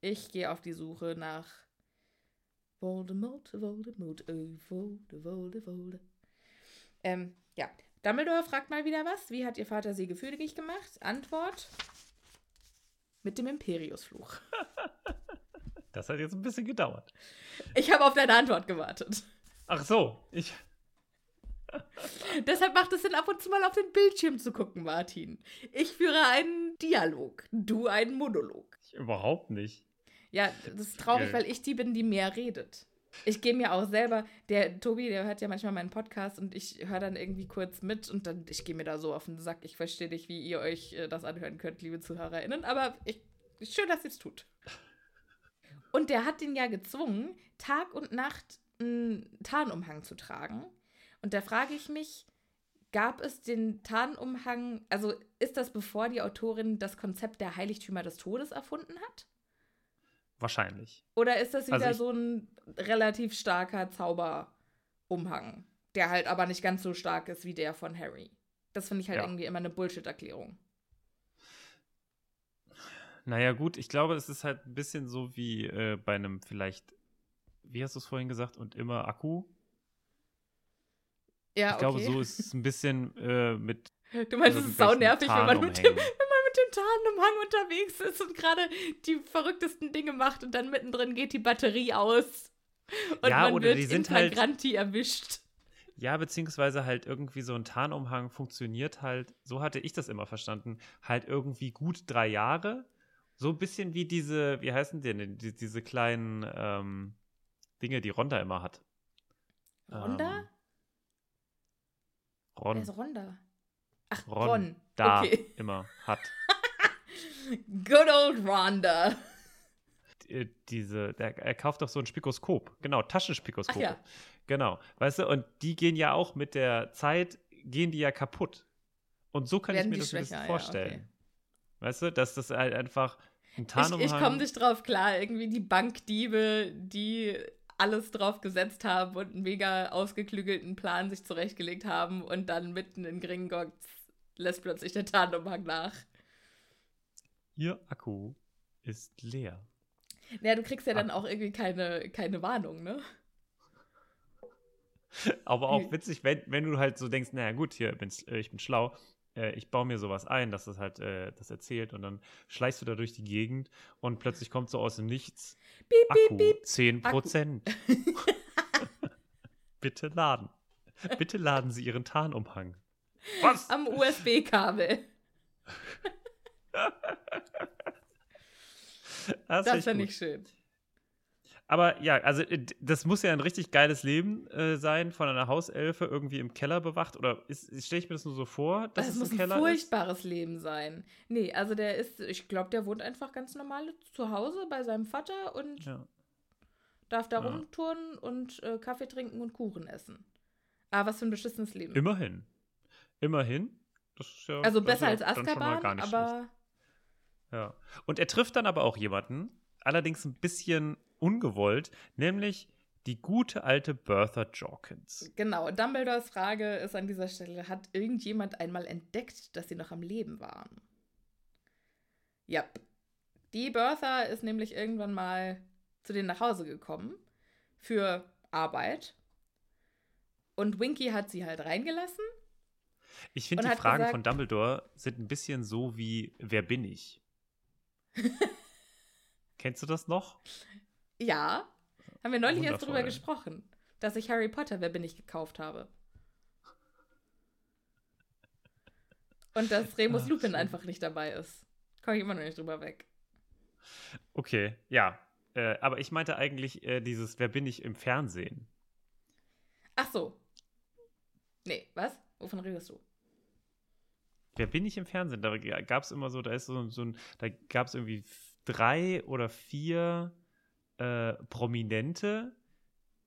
Ich gehe auf die Suche nach Voldemort, Voldemort, oh, Volde, Volde, Volde. Ähm, ja. Dumbledore fragt mal wieder was. Wie hat ihr Vater sie gefügig gemacht? Antwort: Mit dem Imperiusfluch. Das hat jetzt ein bisschen gedauert. Ich habe auf deine Antwort gewartet. Ach so, ich. Deshalb macht es Sinn, ab und zu mal auf den Bildschirm zu gucken, Martin. Ich führe einen Dialog, du einen Monolog. ich überhaupt nicht. Ja, das ist traurig, Äh. weil ich die bin, die mehr redet. Ich gehe mir auch selber, der Tobi, der hört ja manchmal meinen Podcast und ich höre dann irgendwie kurz mit und dann, ich gehe mir da so auf den Sack. Ich verstehe nicht, wie ihr euch äh, das anhören könnt, liebe ZuhörerInnen, aber ich, schön, dass ihr es tut. Und der hat ihn ja gezwungen, Tag und Nacht einen Tarnumhang zu tragen. Und da frage ich mich, gab es den Tarnumhang, also ist das bevor die Autorin das Konzept der Heiligtümer des Todes erfunden hat? Wahrscheinlich. Oder ist das wieder Also so ein relativ starker Zauberumhang, der halt aber nicht ganz so stark ist wie der von Harry? Das finde ich halt Ja. irgendwie immer eine Bullshit-Erklärung. Naja, gut, ich glaube, es ist halt ein bisschen so wie äh, bei einem vielleicht, wie hast du es vorhin gesagt, und immer Akku. Ja, ich glaube, okay. so ist es ein bisschen äh, mit. Du meinst, es ist sau nervig, wenn man, mit dem, wenn man mit dem Tarnumhang unterwegs ist und gerade die verrücktesten Dinge macht und dann mittendrin geht die Batterie aus. Und Ja, man oder wird die sind in halt- erwischt. Ja, beziehungsweise halt irgendwie so ein Tarnumhang funktioniert halt, so hatte ich das immer verstanden, halt irgendwie gut drei Jahre. So ein bisschen wie diese, wie heißen die denn, die, diese kleinen ähm, Dinge, die Ronda immer hat. Ronda? Ähm, Ron, Wer ist Ronda? Ach, Ron, Ron. da Okay. immer hat. Good old Ronda. äh, diese, der, er kauft doch so ein Spikoskop. Genau, Taschenspikoskop. Ja. Genau. Weißt du, und die gehen ja auch mit der Zeit, gehen die ja kaputt. Und so kann Werden ich mir das ein bisschen schwächer, ja, vorstellen. okay. Weißt du, dass das halt einfach ein Ich, Tarnumhang. ich komme nicht drauf klar. Irgendwie die Bankdiebe, die alles drauf gesetzt haben und einen mega ausgeklügelten Plan sich zurechtgelegt haben und dann mitten in Gringotts lässt plötzlich der Tarnumhang nach. Ihr Akku ist leer. Naja, du kriegst ja dann auch irgendwie keine, keine Warnung, ne? Aber auch witzig, wenn, wenn du halt so denkst, naja gut, hier, bin's, äh, ich bin schlau, äh, ich baue mir sowas ein, dass das halt äh, das erzählt und dann schleichst du da durch die Gegend und plötzlich kommt so aus dem Nichts Piep, Akku, piep, piep. 10 Prozent. Bitte laden. Bitte laden Sie Ihren Tarnumhang. Was? Am USB-Kabel. Das, Das ist finde ich schön. Aber ja, also äh, das muss ja ein richtig geiles Leben äh, sein, von einer Hauselfe irgendwie im Keller bewacht. Oder stelle ich mir das nur so vor, dass Das es muss ein ein Keller ist? furchtbares Leben sein. Nee, also der ist, ich glaube, der wohnt einfach ganz normal zu Hause bei seinem Vater und Ja. darf da Ja. rumturnen und äh, Kaffee trinken und Kuchen essen. Aber was für ein beschissenes Leben. Immerhin. Immerhin. Das ist ja, also ist besser als Azkaban, aber schlecht. Ja. Und er trifft dann aber auch jemanden, allerdings ein bisschen ungewollt, nämlich die gute alte Bertha Jorkins. genau. Dumbledores Frage ist an dieser Stelle: Hat irgendjemand einmal entdeckt, dass sie noch am Leben waren? Ja. Die Bertha ist nämlich irgendwann mal zu denen nach Hause gekommen für Arbeit. Und Winky hat sie halt reingelassen. Ich finde, die Fragen gesagt- von Dumbledore sind ein bisschen so wie: Wer bin ich? Kennst du das noch? Ja, haben wir neulich erst drüber Wundervoll. gesprochen. dass ich Harry Potter Wer bin ich gekauft habe. Und dass Remus Ach, Lupin schön. einfach nicht dabei ist. Komme ich immer noch nicht drüber weg. Okay, ja. Äh, aber ich meinte eigentlich äh, dieses Wer bin ich im Fernsehen? Ach so. Nee, was? Wovon redest du? Wer bin ich im Fernsehen? Da gab es immer so, da ist so, so ein, da gab es irgendwie drei oder vier äh, Prominente,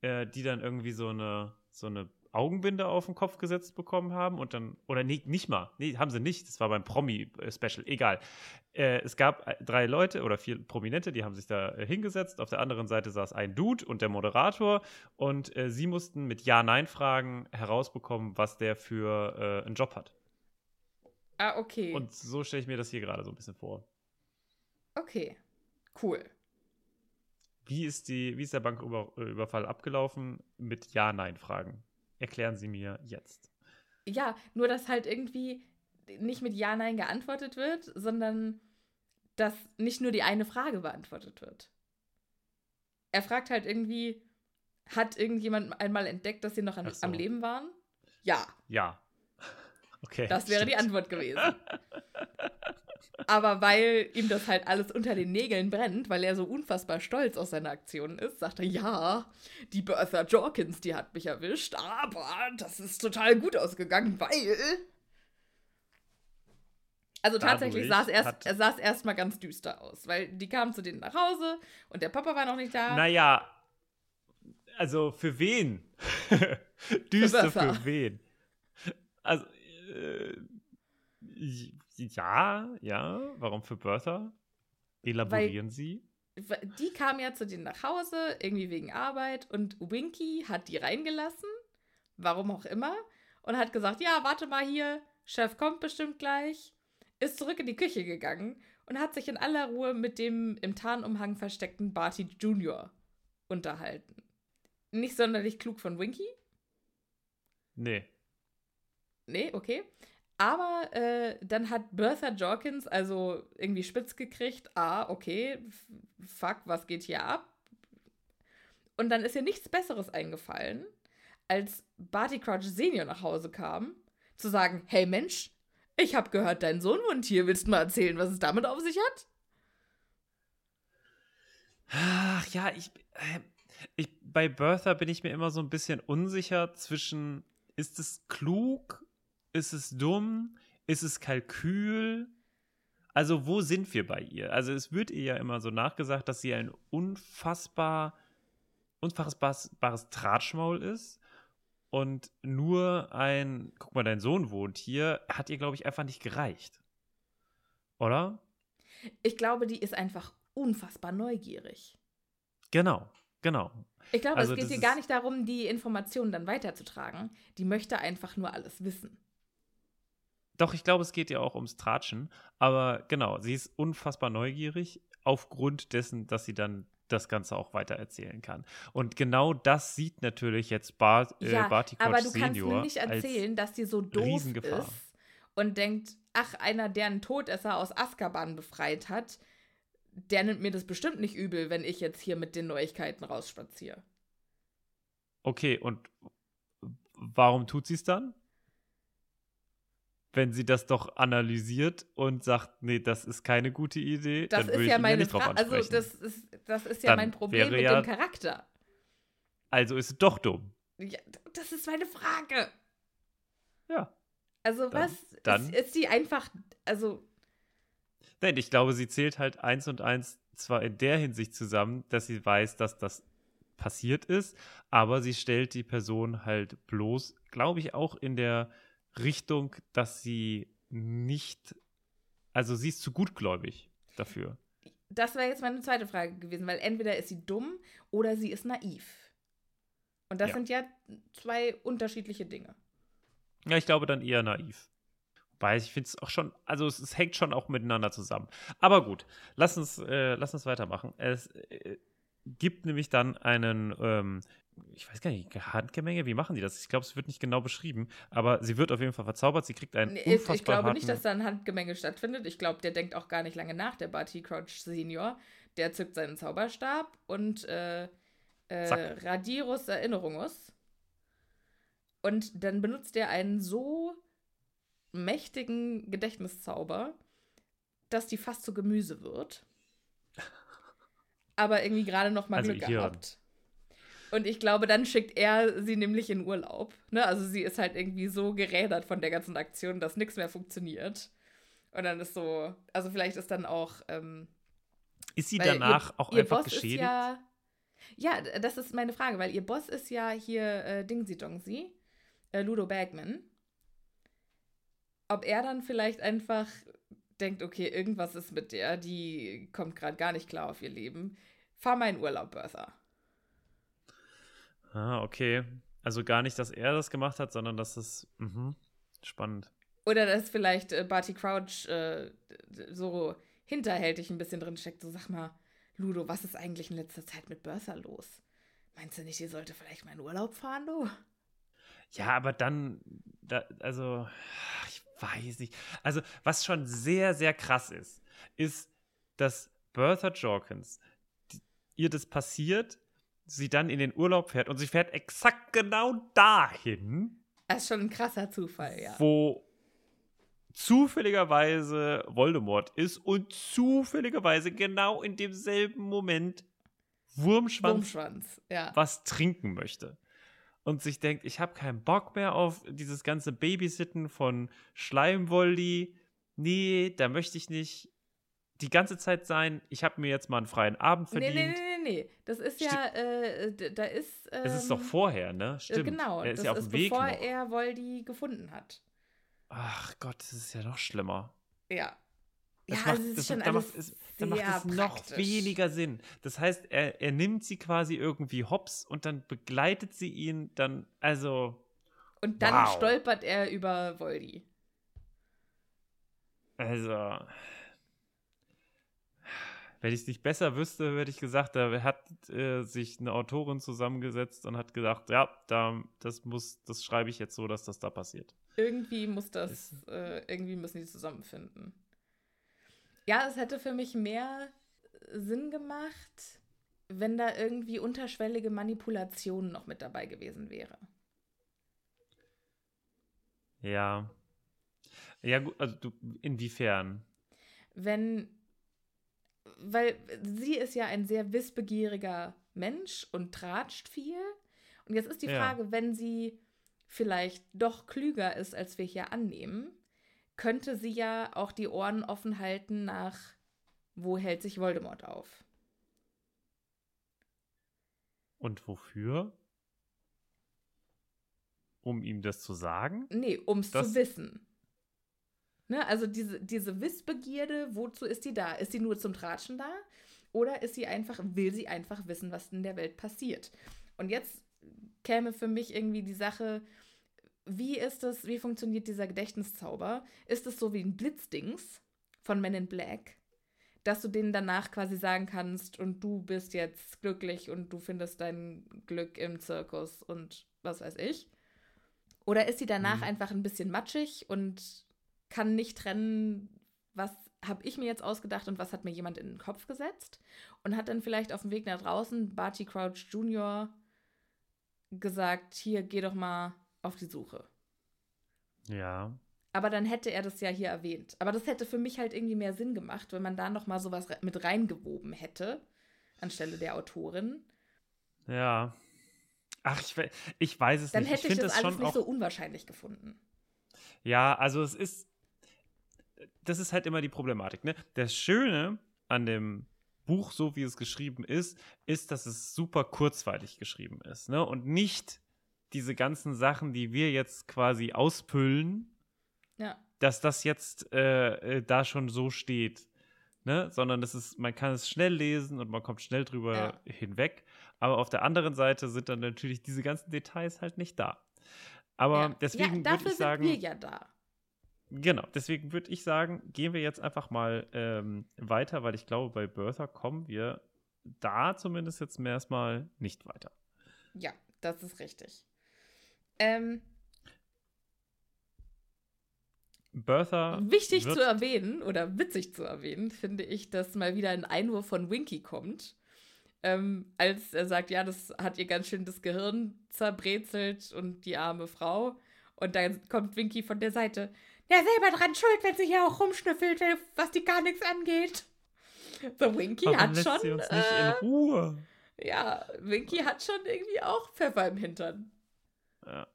äh, die dann irgendwie so eine, so eine Augenbinde auf den Kopf gesetzt bekommen haben und dann, oder nee, nicht mal, nee, haben sie nicht, das war beim Promi-Special, egal. Äh, es gab äh, drei Leute oder vier Prominente, die haben sich da äh, hingesetzt. Auf der anderen Seite saß ein Dude und der Moderator und äh, sie mussten mit Ja-Nein-Fragen herausbekommen, was der für äh, einen Job hat. Ah, okay. Und so stelle ich mir das hier gerade so ein bisschen vor. okay. Cool. Wie ist, die, wie ist der Banküberfall abgelaufen mit Ja-Nein-Fragen? Erklären Sie mir jetzt. Ja, nur dass halt irgendwie nicht mit Ja, Nein geantwortet wird, sondern dass nicht nur die eine Frage beantwortet wird. Er fragt halt irgendwie, hat irgendjemand einmal entdeckt, dass sie noch an, so. am Leben waren? Ja, Ja. Okay. das wäre die stimmt. Antwort gewesen. Aber weil ihm das halt alles unter den Nägeln brennt, weil er so unfassbar stolz auf seine Aktionen ist, sagt er, ja, die Bertha Jorkins, die hat mich erwischt, aber das ist total gut ausgegangen, weil... Also tatsächlich sah es erst, er es erstmal ganz düster aus, weil die kamen zu denen nach Hause und der Papa war noch nicht da. Naja, also für wen? Düster für wen? Also, äh, ja, ja, warum für Bertha? Elaborieren Sie? die kam ja zu denen nach Hause, irgendwie wegen Arbeit, und Winky hat die reingelassen, warum auch immer, und hat gesagt, ja, warte mal hier, Chef kommt bestimmt gleich, ist zurück in die Küche gegangen und hat sich in aller Ruhe mit dem im Tarnumhang versteckten Barty Junior unterhalten. Nicht sonderlich klug von Winky, Nee. Nee, okay. Aber äh, dann hat Bertha Jorkins also irgendwie spitz gekriegt, ah, okay, fuck, was geht hier ab? Und dann ist ihr nichts Besseres eingefallen, als Barty Crouch Senior nach Hause kam, zu sagen, hey Mensch, ich hab gehört, dein Sohn wohnt hier, willst du mal erzählen, was es damit auf sich hat? Ach ja, ich, äh, ich, bei Bertha bin ich mir immer so ein bisschen unsicher zwischen, ist es klug, ist es dumm, ist es Kalkül? Also wo sind wir bei ihr? Also es wird ihr ja immer so nachgesagt, dass sie ein unfassbar, unfassbares Tratschmaul ist und nur ein, guck mal, dein Sohn wohnt hier, hat ihr, glaube ich, einfach nicht gereicht. Oder? Ich glaube, die ist einfach unfassbar neugierig. Genau, genau. Ich glaube, Also es geht ihr gar nicht darum, die Informationen dann weiterzutragen. Die möchte einfach nur alles wissen. Doch, ich glaube, es geht ja auch ums Tratschen. Aber genau, sie ist unfassbar neugierig aufgrund dessen, dass sie dann das Ganze auch weiter erzählen kann. Und genau das sieht natürlich jetzt Bar äh, ja, Barty aber Crouch du kannst Senior mir nicht erzählen, dass die so doof ist und denkt, ach, einer, der einen Todesser aus Azkaban befreit hat, der nimmt mir das bestimmt nicht übel, wenn ich jetzt hier mit den Neuigkeiten rausspaziere. Okay, und warum tut sie es dann? Wenn sie das doch analysiert und sagt, nee, das ist keine gute Idee, Das dann würde ist ich ja nicht drauf. Also, das ist, das ist ja Dann mein Problem mit ja- dem Charakter. also ist es doch dumm. Ja, das ist meine Frage. Ja. Also, Dann- was? dann- Ist, ist sie einfach. Also, Nein, ich glaube, sie zählt halt eins und eins zwar in der Hinsicht zusammen, dass sie weiß, dass das passiert ist, aber sie stellt die Person halt bloß, glaube ich, auch in der Richtung, dass sie nicht, also sie ist zu gutgläubig dafür. Das wäre jetzt meine zweite Frage gewesen, weil entweder ist sie dumm oder sie ist naiv. Und das Ja. sind ja zwei unterschiedliche Dinge. Ja, ich glaube dann eher naiv. Wobei ich finde es auch schon, also es, es hängt schon auch miteinander zusammen. Aber gut, lass uns, äh, lass uns weitermachen. Es äh, gibt nämlich dann einen, ähm, ich weiß gar nicht, Handgemenge, wie machen die das? Ich glaube, es wird nicht genau beschrieben, aber sie wird auf jeden Fall verzaubert. Sie kriegt einen Nee, Ich, unfassbar ich glaube nicht, dass da ein Handgemenge stattfindet. Ich glaube, der denkt auch gar nicht lange nach, der Barty Crouch Senior. Der zückt seinen Zauberstab und äh, äh. Radirus Erinnerungus. Und dann benutzt er einen so mächtigen Gedächtniszauber, dass die fast zu Gemüse wird. Aber irgendwie gerade noch mal Also Glück gehabt. Und ich glaube, dann schickt er sie nämlich in Urlaub. Ne? Also sie ist halt irgendwie so gerädert von der ganzen Aktion, dass nichts mehr funktioniert. Und dann ist so, also vielleicht ist dann auch ähm, Ist sie danach ihr, auch ihr einfach Boss geschädigt? Ist ja, ja, das ist meine Frage, weil ihr Boss ist ja hier äh, Dingsi Dongsi, äh, Ludo Bagman. Ob er dann vielleicht einfach denkt, okay, irgendwas ist mit der, die kommt gerade gar nicht klar auf ihr Leben. Fahr mal in Urlaub, Bertha. Ah, okay. Also gar nicht, dass er das gemacht hat, sondern dass es. Mhm. Spannend. Oder dass vielleicht äh, Barty Crouch äh, so hinterhältig ein bisschen drin steckt. So, sag mal, Ludo, was ist eigentlich in letzter Zeit mit Bertha los? Meinst du nicht, die sollte vielleicht mal in Urlaub fahren, du? Ja, aber dann, da, also, ich weiß nicht. Also, was schon sehr, sehr krass ist, ist, dass Bertha Jorkins, die, ihr das passiert, sie dann in den Urlaub fährt und sie fährt exakt genau dahin, Das ist schon ein krasser Zufall, ja. wo zufälligerweise Voldemort ist und zufälligerweise genau in demselben Moment Wurmschwanz Wurmschwanz, ja. was trinken möchte und sich denkt, ich habe keinen Bock mehr auf dieses ganze Babysitten von Schleimwolli. Nee, da möchte ich nicht die ganze Zeit sein. Ich habe mir jetzt mal einen freien Abend Nee, verdient. nee, nee, nee, nee. Das ist ja, äh, da ist. Ähm, Es ist doch vorher, ne? äh, Stimmt. Genau, er ist das ja auf ist dem Weg bevor noch. er Voldy gefunden hat. Ach Gott, das ist ja noch schlimmer. Ja. Das ja, macht, es ist das, schon da alles macht dann macht es noch weniger Sinn. Das heißt, er, er nimmt sie quasi irgendwie hops und dann begleitet sie ihn dann, also, Und dann Wow. stolpert er über Voldy. also. Wenn ich es nicht besser wüsste, hätte ich gesagt, da hat äh, sich eine Autorin zusammengesetzt und hat gesagt, ja, da, das muss, das schreibe ich jetzt so, dass das da passiert. Irgendwie muss das, äh, irgendwie müssen die zusammenfinden. Ja, es hätte für mich mehr Sinn gemacht, wenn da irgendwie unterschwellige Manipulation noch mit dabei gewesen wäre. Ja. Ja, gut, also du, inwiefern? wenn, weil sie ist ja ein sehr wissbegieriger Mensch und tratscht viel. Und jetzt ist die Ja. Frage, wenn sie vielleicht doch klüger ist, als wir hier annehmen, könnte sie ja auch die Ohren offen halten nach, wo hält sich Voldemort auf? Und wofür? Um ihm das zu sagen? Nee, um es zu wissen. Ne, also diese, diese Wissbegierde, wozu ist die da? Ist sie nur zum Tratschen da? Oder ist sie einfach, will sie einfach wissen, was in der Welt passiert? Und jetzt käme für mich irgendwie die Sache, wie ist es, wie funktioniert dieser Gedächtniszauber? Ist es so wie ein Blitzdings von Men in Black, dass du denen danach quasi sagen kannst, und du bist jetzt glücklich und du findest dein Glück im Zirkus und was weiß ich? Oder ist sie danach Mhm. einfach ein bisschen matschig und kann nicht trennen, was habe ich mir jetzt ausgedacht und was hat mir jemand in den Kopf gesetzt? Und hat dann vielleicht auf dem Weg nach draußen Barty Crouch Jr. gesagt, hier, geh doch mal auf die Suche. Ja. Aber dann hätte er das ja hier erwähnt. Aber das hätte für mich halt irgendwie mehr Sinn gemacht, wenn man da noch mal sowas mit reingewoben hätte, anstelle der Autorin. Ja. Ach, ich, we- ich weiß es Dann nicht. hätte ich ich, das das alles nicht so unwahrscheinlich gefunden. Ja, also es ist. Das ist halt immer die Problematik, ne? Das Schöne an dem Buch, so wie es geschrieben ist, ist, dass es super kurzweilig geschrieben ist, ne? Und nicht diese ganzen Sachen, die wir jetzt quasi auspüllen, Ja. dass das jetzt äh, äh, da schon so steht. Ne? Sondern das ist, man kann es schnell lesen und man kommt schnell drüber Ja. hinweg. Aber auf der anderen Seite sind dann natürlich diese ganzen Details halt nicht da. Aber ja. deswegen würde dafür ich sagen, sind wir ja da. Genau, deswegen würde ich sagen, gehen wir jetzt einfach mal ähm, weiter, weil ich glaube, bei Bertha kommen wir da zumindest jetzt erstmal nicht weiter. Ja, das ist richtig. Ähm, Bertha. wichtig zu erwähnen oder witzig zu erwähnen, finde ich, dass mal wieder ein Einwurf von Winky kommt. ähm, als er sagt, ja, das hat ihr ganz schön das Gehirn zerbrezelt und die arme Frau. Und dann kommt Winky von der Seite. Ja, selber dran schuld, wenn sie hier auch rumschnüffelt, was die gar nichts angeht. So, Winky Warum hat lässt schon. sie uns nicht äh, in Ruhe? ja, Winky hat schon irgendwie auch Pfeffer im Hintern. Ja.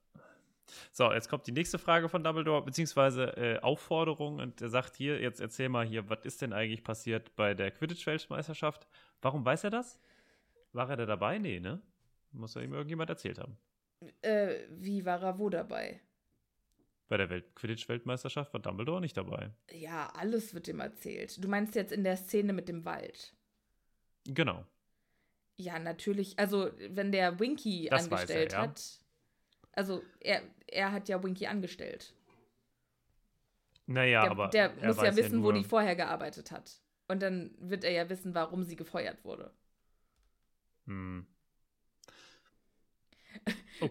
So, jetzt kommt die nächste Frage von Dumbledore, beziehungsweise äh, Aufforderung. Und er sagt hier, jetzt erzähl mal hier, was ist denn eigentlich passiert bei der Quidditch-Weltmeisterschaft? Warum weiß er das? War er da dabei? Nee, ne? Muss ja ihm irgendjemand erzählt haben. Äh, wie war er wo dabei? Bei der Welt Quidditch-Weltmeisterschaft war Dumbledore nicht dabei. Ja, alles wird ihm erzählt. Du meinst jetzt in der Szene mit dem Wald? Genau. Ja, natürlich. Also, wenn der Winky Das weiß er, angestellt ja. hat. Also, er, er hat ja Winky angestellt. Naja, der aber. der er muss ja wissen, wo nur- die vorher gearbeitet hat. Und dann wird er ja wissen, warum sie gefeuert wurde. Hm.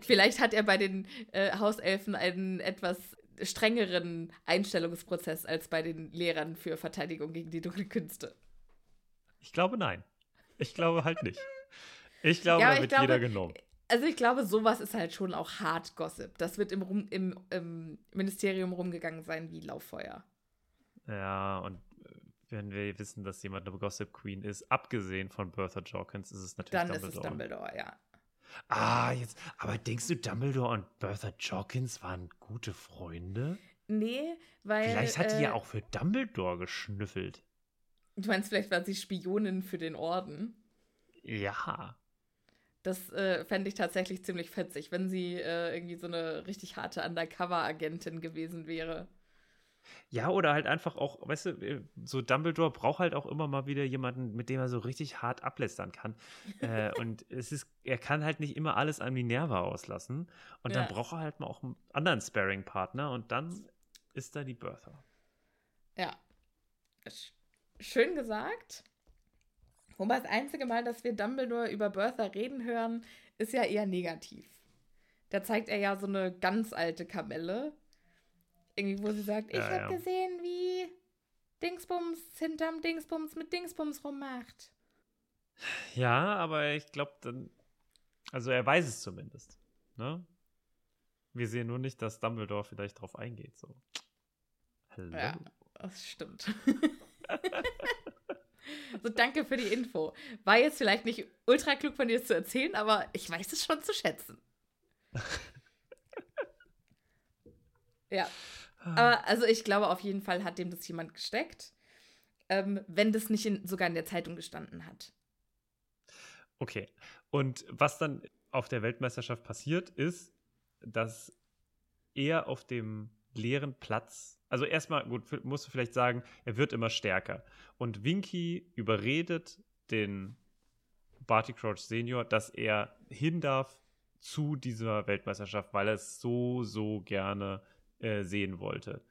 Vielleicht hat er bei den äh, Hauselfen einen etwas strengeren Einstellungsprozess als bei den Lehrern für Verteidigung gegen die dunklen Künste. Ich glaube, nein. Ich glaube halt nicht. Ich glaube, Ja, da wird glaube- jeder genommen. Also ich glaube, sowas ist halt schon auch hart Gossip. Das wird im, rum, im, im Ministerium rumgegangen sein wie Lauffeuer. Ja, und äh, wenn wir wissen, dass jemand eine Gossip Queen ist, abgesehen von Bertha Jorkins, ist es natürlich Dann Dumbledore. ist es Dumbledore, ja. Ah, jetzt. Aber denkst du, Dumbledore und Bertha Jorkins waren gute Freunde? Nee, weil. Vielleicht hat die äh, ja auch für Dumbledore geschnüffelt. Du meinst, vielleicht war sie Spionin für den Orden? Ja. Das äh, fände ich tatsächlich ziemlich fetzig, wenn sie äh, irgendwie so eine richtig harte Undercover-Agentin gewesen wäre. Ja, oder halt einfach auch, weißt du, äh, so Dumbledore braucht halt auch immer mal wieder jemanden, mit dem er so richtig hart ablästern kann. äh, und es ist, er kann halt nicht immer alles an Minerva auslassen. Und dann Ja. braucht er halt mal auch einen anderen Sparring-Partner und dann ist da die Bertha. Ja. Sch schön gesagt. Wobei das einzige Mal, dass wir Dumbledore über Bertha reden hören, ist ja eher negativ. Da zeigt er ja so eine ganz alte Kamelle. Irgendwie, wo sie sagt, ich Ja, habe ja. gesehen, wie Dingsbums hinterm Dingsbums mit Dingsbums rummacht. Ja, aber ich glaube dann, also er weiß es zumindest. Ne? Wir sehen nur nicht, dass Dumbledore vielleicht drauf eingeht. So. Hallo. Ja, das stimmt. so, danke für die Info. War jetzt vielleicht nicht ultra klug von dir zu erzählen, aber ich weiß es schon zu schätzen. ja. Aber also ich glaube, auf jeden Fall hat dem das jemand gesteckt. Ähm, wenn das nicht in, sogar in der Zeitung gestanden hat. Okay. Und was dann auf der Weltmeisterschaft passiert, ist, dass er auf dem leeren Platz, also erstmal, gut, musst du vielleicht sagen, er wird immer stärker. Und Winky überredet den Barty Crouch Senior, dass er hin darf zu dieser Weltmeisterschaft, weil er es so, so gerne äh, sehen wollte.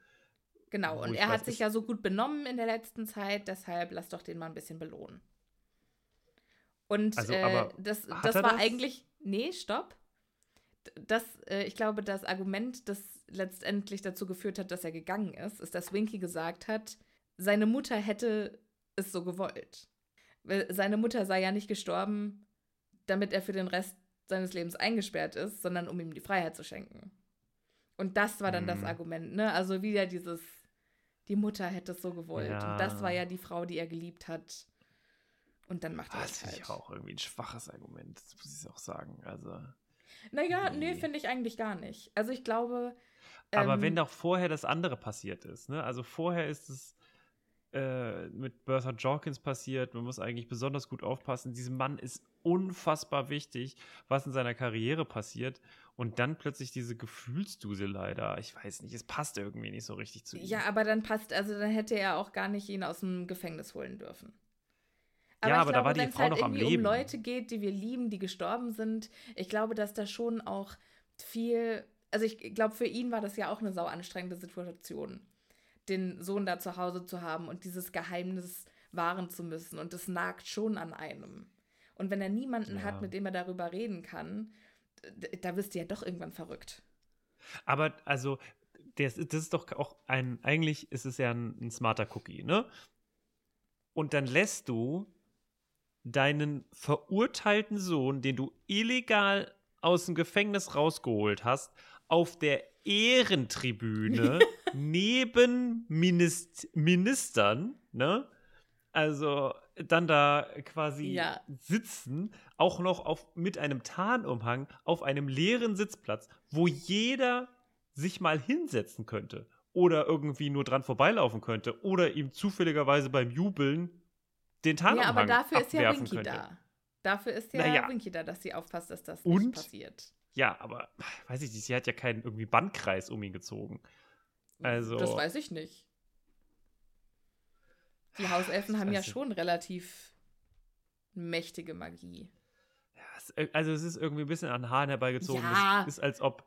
Genau, und er weiß, hat sich ja so gut benommen in der letzten Zeit, deshalb lass doch den mal ein bisschen belohnen. Und Also, äh, das, das war das? eigentlich. Nee, stopp. Das, äh, ich glaube, das Argument, das letztendlich dazu geführt hat, dass er gegangen ist, ist, dass Winky gesagt hat, seine Mutter hätte es so gewollt. Weil seine Mutter sei ja nicht gestorben, damit er für den Rest seines Lebens eingesperrt ist, sondern um ihm die Freiheit zu schenken. Und das war dann das Hm. Argument, ne? Also wieder dieses, die Mutter hätte es so gewollt. Ja. Und das war ja die Frau, die er geliebt hat. Und dann macht er Das es finde halt. ich auch irgendwie ein schwaches Argument, das muss ich auch sagen. Also. Naja, nee, Nee. finde ich eigentlich gar nicht. Also ich glaube. Aber ähm, wenn doch vorher das andere passiert ist, ne? Also vorher ist es äh, mit Bertha Jorkins passiert, man muss eigentlich besonders gut aufpassen. Diesem Mann ist unfassbar wichtig, was in seiner Karriere passiert. Und dann plötzlich diese Gefühlsduselei da. Ich weiß nicht, es passt irgendwie nicht so richtig zu ihm. Ja, aber dann passt, also dann hätte er auch gar nicht ihn aus dem Gefängnis holen dürfen. Ja, aber da war die Frau noch am Leben. um Leute geht, die wir lieben, die gestorben sind, ich glaube, dass da schon auch viel, also ich glaube, für ihn war das ja auch eine sau anstrengende Situation, den Sohn da zu Hause zu haben und dieses Geheimnis wahren zu müssen und das nagt schon an einem. Und wenn er niemanden Ja. hat, mit dem er darüber reden kann, da wirst du ja doch irgendwann verrückt. Aber also, das, das ist doch auch ein, eigentlich ist es ja ein, ein smarter Cookie, ne? Und dann lässt du deinen verurteilten Sohn, den du illegal aus dem Gefängnis rausgeholt hast, auf der Ehrentribüne neben Minist Ministern, ne? Also dann da quasi Ja. sitzen, auch noch auf, mit einem Tarnumhang auf einem leeren Sitzplatz, wo jeder sich mal hinsetzen könnte oder irgendwie nur dran vorbeilaufen könnte oder ihm zufälligerweise beim Jubeln den Ja, Tarnumhang aber dafür ist ja Winky könnte. da. Dafür ist ja Naja. Winky da, dass sie aufpasst, dass das Und? nicht passiert. Ja, aber weiß ich nicht, sie hat ja keinen irgendwie Bandkreis um ihn gezogen. Also Das weiß ich nicht. Die Hauselfen haben ja nicht. schon relativ mächtige Magie. Ja, also es ist irgendwie ein bisschen an den Haaren herbeigezogen. Ja. Es ist, als ob,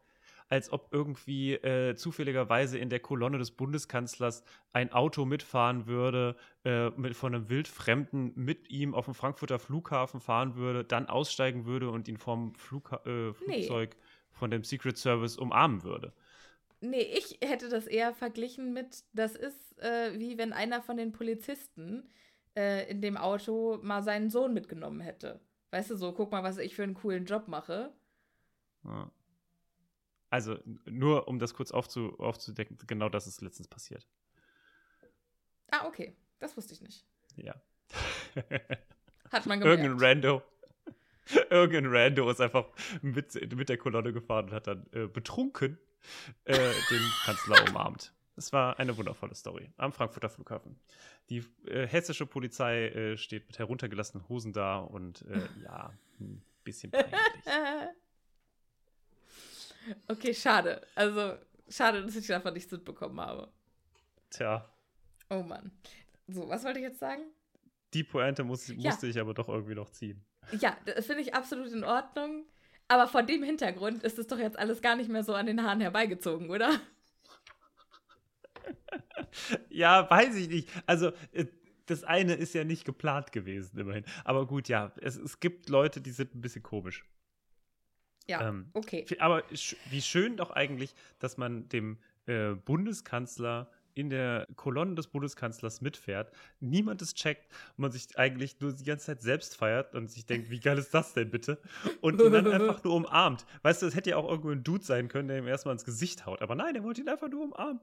als ob irgendwie äh, zufälligerweise in der Kolonne des Bundeskanzlers ein Auto mitfahren würde, äh, mit, von einem Wildfremden mit ihm auf den Frankfurter Flughafen fahren würde, dann aussteigen würde und ihn vom Flugha äh, Nee. Flugzeug von dem Secret Service umarmen würde. Nee, ich hätte das eher verglichen mit, das ist äh, wie wenn einer von den Polizisten äh, in dem Auto mal seinen Sohn mitgenommen hätte. Weißt du, so, guck mal, was ich für einen coolen Job mache. Ja. Also nur um das kurz aufzu, aufzudecken, genau das ist letztens passiert. Ah, okay. Das wusste ich nicht. Ja. Hat man gemerkt. Irgendein Rando. Irgendein Rando ist einfach mit, mit der Kolonne gefahren und hat dann äh, betrunken äh, den Kanzler umarmt. Es war eine wundervolle Story am Frankfurter Flughafen. Die äh, hessische Polizei äh, steht mit heruntergelassenen Hosen da und äh, ja, ein bisschen peinlich. okay, schade. Also, schade, dass ich davon nichts mitbekommen habe. Tja, Oh Mann. So, was wollte ich jetzt sagen? die Pointe muss, Ja. musste ich aber doch irgendwie noch ziehen. Ja, das finde ich absolut in Ordnung. Aber vor dem Hintergrund ist es doch jetzt alles gar nicht mehr so an den Haaren herbeigezogen, oder? Ja, weiß ich nicht. Also, äh, das eine ist ja nicht geplant gewesen, immerhin. Aber gut, ja, es, es gibt Leute, die sind ein bisschen komisch. Ja, Ähm, okay. Aber wie schön doch eigentlich, dass man dem äh, Bundeskanzler in der Kolonne des Bundeskanzlers mitfährt, niemand es checkt und man sich eigentlich nur die ganze Zeit selbst feiert und sich denkt, wie geil ist das denn bitte? Und ihn dann einfach nur umarmt. Weißt du, es hätte ja auch irgendwo ein Dude sein können, der ihm erstmal ins Gesicht haut. Aber nein, er wollte ihn einfach nur umarmen.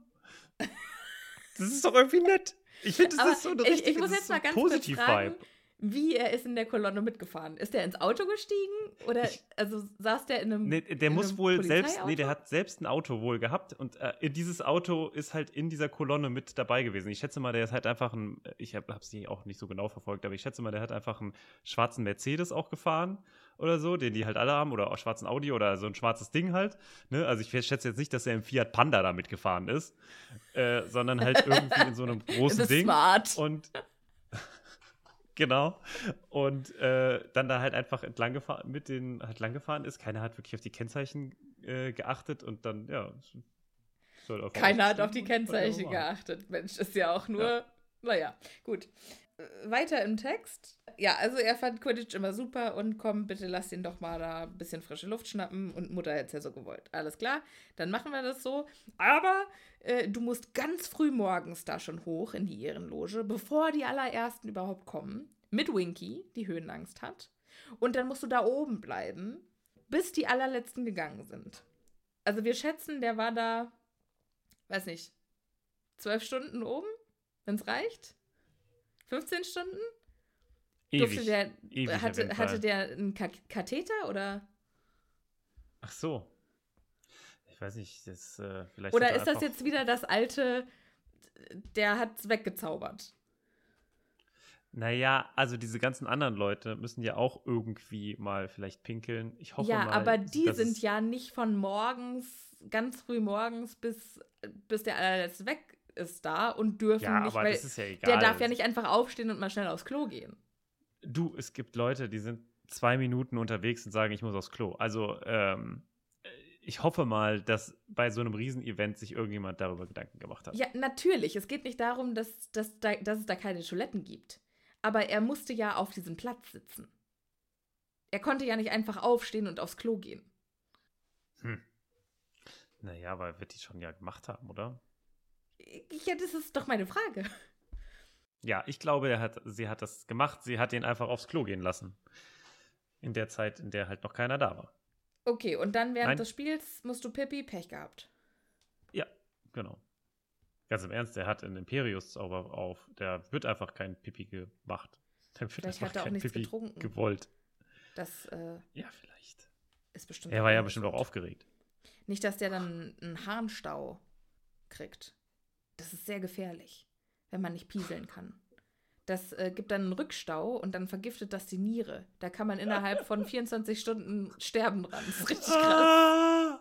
Das ist doch irgendwie nett. Ich finde, das Aber ist so eine ich, richtige ich muss jetzt mal ganz kurz positiv fragen, Vibe. Wie er ist in der Kolonne mitgefahren. Ist er ins Auto gestiegen? Oder Ich- also saß der in einem. Nee, der muss wohl selbst, nee, der hat selbst ein Auto wohl gehabt und äh, dieses Auto ist halt in dieser Kolonne mit dabei gewesen. Ich schätze mal, der ist halt einfach ein, ich habe es auch nicht so genau verfolgt, aber ich schätze mal, der hat einfach einen schwarzen Mercedes auch gefahren oder so, den die halt alle haben oder auch schwarzen Audi oder so ein schwarzes Ding halt. Ne? Also ich schätze jetzt nicht, dass er im Fiat Panda da mitgefahren ist, äh, sondern halt irgendwie in so einem großen Ding. smart. Und genau. Und äh, dann da halt einfach entlang gefahren, mit den halt lang gefahren ist. Keiner hat wirklich auf die Kennzeichen äh, geachtet und dann, ja. Keiner hat auf die Kennzeichen geachtet. Mensch, ist ja auch nur. Ja. Naja, gut. Weiter im Text. Ja, also er fand Quidditch immer super und komm, bitte lass ihn doch mal da ein bisschen frische Luft schnappen und Mutter hätte es ja so gewollt. Alles klar, dann machen wir das so. Aber äh, du musst ganz früh morgens da schon hoch in die Ehrenloge, bevor die allerersten überhaupt kommen. Mit Winky, die Höhenangst hat. Und dann musst du da oben bleiben, bis die allerletzten gegangen sind. Also wir schätzen, der war da, weiß nicht, zwölf Stunden oben, wenn es reicht. 15 Stunden? Ewig. Der, Ewig hatte, hatte der einen Ka Katheter oder? Ach so. Ich weiß nicht, das äh, vielleicht. Oder hat er ist das jetzt wieder das alte, der hat's weggezaubert? Naja, also diese ganzen anderen Leute müssen ja auch irgendwie mal vielleicht pinkeln. Ich hoffe ja, mal. aber die sind es- ja nicht von morgens, ganz früh morgens bis, bis der allerletzte weg ist da und dürfen Ja, nicht, aber weil das ist ja egal. der darf ja nicht einfach aufstehen und mal schnell aufs Klo gehen. Du, es gibt Leute, die sind zwei Minuten unterwegs und sagen, ich muss aufs Klo. Also, ähm, ich hoffe mal, dass bei so einem Riesenevent sich irgendjemand darüber Gedanken gemacht hat. Ja, natürlich. Es geht nicht darum, dass, dass, da, dass es da keine Toiletten gibt. Aber er musste ja auf diesem Platz sitzen. Er konnte ja nicht einfach aufstehen und aufs Klo gehen. Hm. Naja, aber wird die schon ja gemacht haben, oder? Ja, das ist doch meine Frage. Ja, ich glaube, er hat, sie hat das gemacht. Sie hat ihn einfach aufs Klo gehen lassen. In der Zeit, in der halt noch keiner da war. Okay, und dann während Nein. des Spiels musst du Pippi Pech gehabt. Ja, genau. Ganz im Ernst, der hat einen Imperius-Zauber auf. Der wird einfach kein Pipi gemacht. Der wird Vielleicht einfach hat er auch kein nichts Pipi getrunken. gewollt. Das äh, Ja, vielleicht. ist bestimmt. Er war ja bestimmt auch aufgeregt. Nicht, dass der dann einen Harnstau kriegt. Das ist sehr gefährlich, wenn man nicht pieseln kann. Das äh, gibt dann einen Rückstau und dann vergiftet das die Niere. Da kann man innerhalb von 24 Stunden sterben dran. Das ist richtig krass. Ah!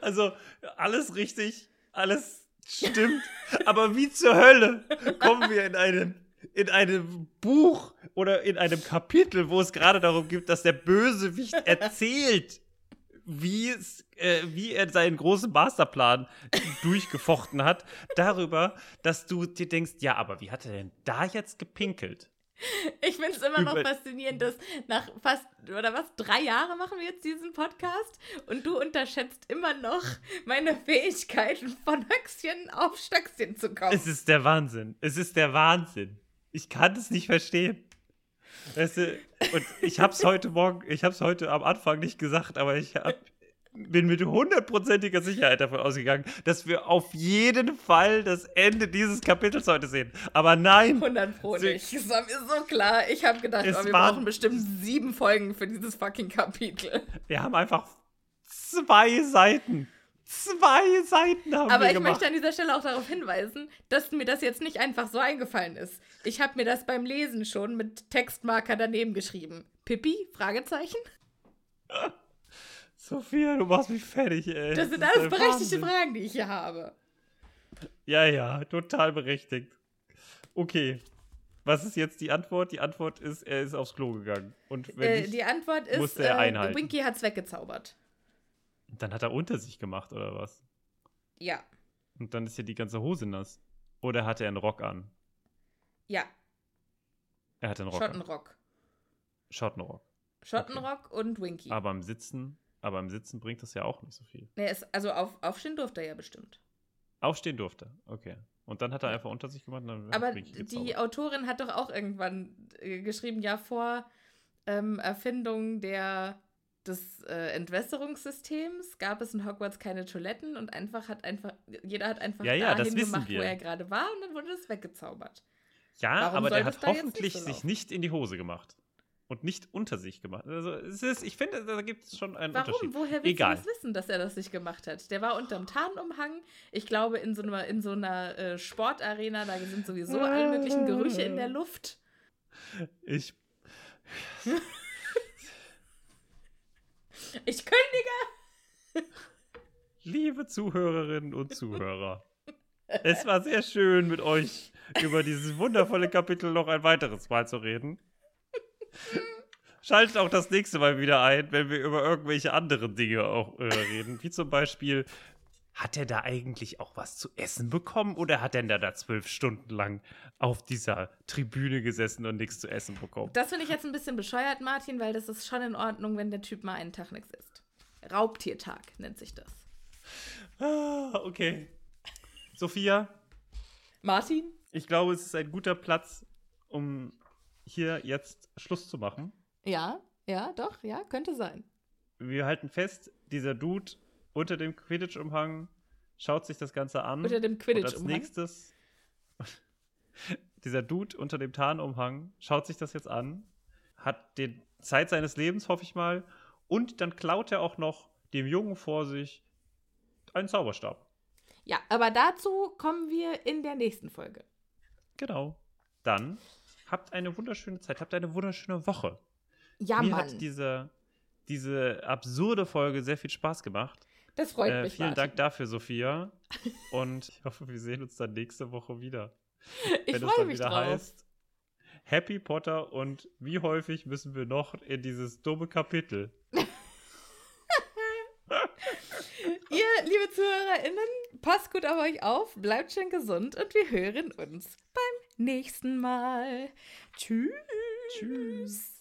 Also, alles richtig, alles stimmt. aber wie zur Hölle kommen wir in einem, in einem Buch oder in einem Kapitel, wo es gerade darum geht, dass der Bösewicht erzählt, wie, es, äh, wie er seinen großen Masterplan durchgefochten hat, darüber, dass du dir denkst, ja, aber wie hat er denn da jetzt gepinkelt? Ich finde es immer noch Über- faszinierend, dass nach fast, oder was, drei Jahre machen wir jetzt diesen Podcast und du unterschätzt immer noch meine Fähigkeiten, von Höchstchen auf Stöckchen zu kommen. Es ist der Wahnsinn. Es ist der Wahnsinn. Ich kann es nicht verstehen. Weißt du, und ich hab's heute Morgen, ich hab's heute am Anfang nicht gesagt, aber ich hab, bin mit hundertprozentiger Sicherheit davon ausgegangen, dass wir auf jeden Fall das Ende dieses Kapitels heute sehen. Aber nein, 100 Pro nicht. Das war mir so klar. Ich habe gedacht, Es oh, wir brauchen bestimmt sieben Folgen für dieses fucking Kapitel. wir haben einfach zwei Seiten. Zwei Seiten haben Aber wir ich gemacht. möchte an dieser Stelle auch darauf hinweisen, dass mir das jetzt nicht einfach so eingefallen ist. Ich habe mir das beim Lesen schon mit Textmarker daneben geschrieben. Pippi? Fragezeichen? Sophia, du machst mich fertig, ey. Das sind alles berechtigte Wahnsinn. Fragen, die ich hier habe. Ja, ja, total berechtigt. Okay. Was ist jetzt die Antwort? Die Antwort ist, er ist aufs Klo gegangen. Und wenn Äh, nicht, die Antwort ist, musste er äh, einhalten. Winky hat's weggezaubert. Dann hat er unter sich gemacht, oder was? Ja. Und dann ist ja die ganze Hose nass. Oder hat er einen Rock an? Ja. Er hatte einen Rock an. Schottenrock. Schottenrock. Schottenrock und Winky. Aber im Sitzen, aber im Sitzen bringt das ja auch nicht so viel. Nee, ist, also auf, aufstehen durfte er ja bestimmt. Aufstehen durfte. Okay. Und dann hat er einfach unter sich gemacht und Aber die. Autorin hat doch auch irgendwann äh, geschrieben, ja, vor ähm, Erfindung der, des äh, Entwässerungssystems gab es in Hogwarts keine Toiletten und einfach hat einfach, jeder hat einfach Ja, ja, das dahin wissen gemacht, wo wir. er gerade war und dann wurde das weggezaubert. Ja, Warum aber der hat hoffentlich nicht so sich nicht in die Hose gemacht. Und nicht unter sich gemacht. Also, es ist, ich finde, da gibt es schon einen Warum? Unterschied. Woher willst Egal. du das wissen, dass er das nicht gemacht hat? Der war unterm Tarnumhang. Ich glaube, in so einer, in so einer äh, Sportarena, da sind sowieso alle möglichen Gerüche in der Luft. Ich, Ich kündige! liebe Zuhörerinnen und Zuhörer, es war sehr schön, mit euch über dieses wundervolle Kapitel noch ein weiteres Mal zu reden. Schaltet auch das nächste Mal wieder ein, wenn wir über irgendwelche anderen Dinge auch äh, reden. Wie zum Beispiel, hat er da eigentlich auch was zu essen bekommen oder hat er denn da zwölf Stunden lang auf dieser Tribüne gesessen und nichts zu essen bekommen? Das finde ich jetzt ein bisschen bescheuert, Martin, weil das ist schon in Ordnung, wenn der Typ mal einen Tag nichts isst. Raubtiertag nennt sich das. Ah, okay. Sophia, Martin? ich glaube, es ist ein guter Platz, um hier jetzt Schluss zu machen. Ja, ja, doch, ja, könnte sein. Wir halten fest, dieser Dude unter dem Quidditch-Umhang schaut sich das Ganze an. Unter dem Und als Quidditch-Umhang? nächstes, dieser Dude unter dem Tarnumhang schaut sich das jetzt an, hat die Zeit seines Lebens, hoffe ich mal, und dann klaut er auch noch dem Jungen vor sich einen Zauberstab. Ja, aber dazu kommen wir in der nächsten Folge. Genau. Dann habt eine wunderschöne Zeit, habt eine wunderschöne Woche. Ja, Mir Mann. hat diese, diese absurde Folge sehr viel Spaß gemacht. Das freut Äh, mich, vielen Martin. Dank dafür, Sophia. Und ich hoffe, wir sehen uns dann nächste Woche wieder. Ich wenn es freue dann mich wieder drauf. heißt Happy Potter und wie häufig müssen wir noch in dieses dumme Kapitel? Ihr, liebe ZuhörerInnen, passt gut auf euch auf, bleibt schön gesund und wir hören uns beim nächsten Mal. Tschüss. Tschüss.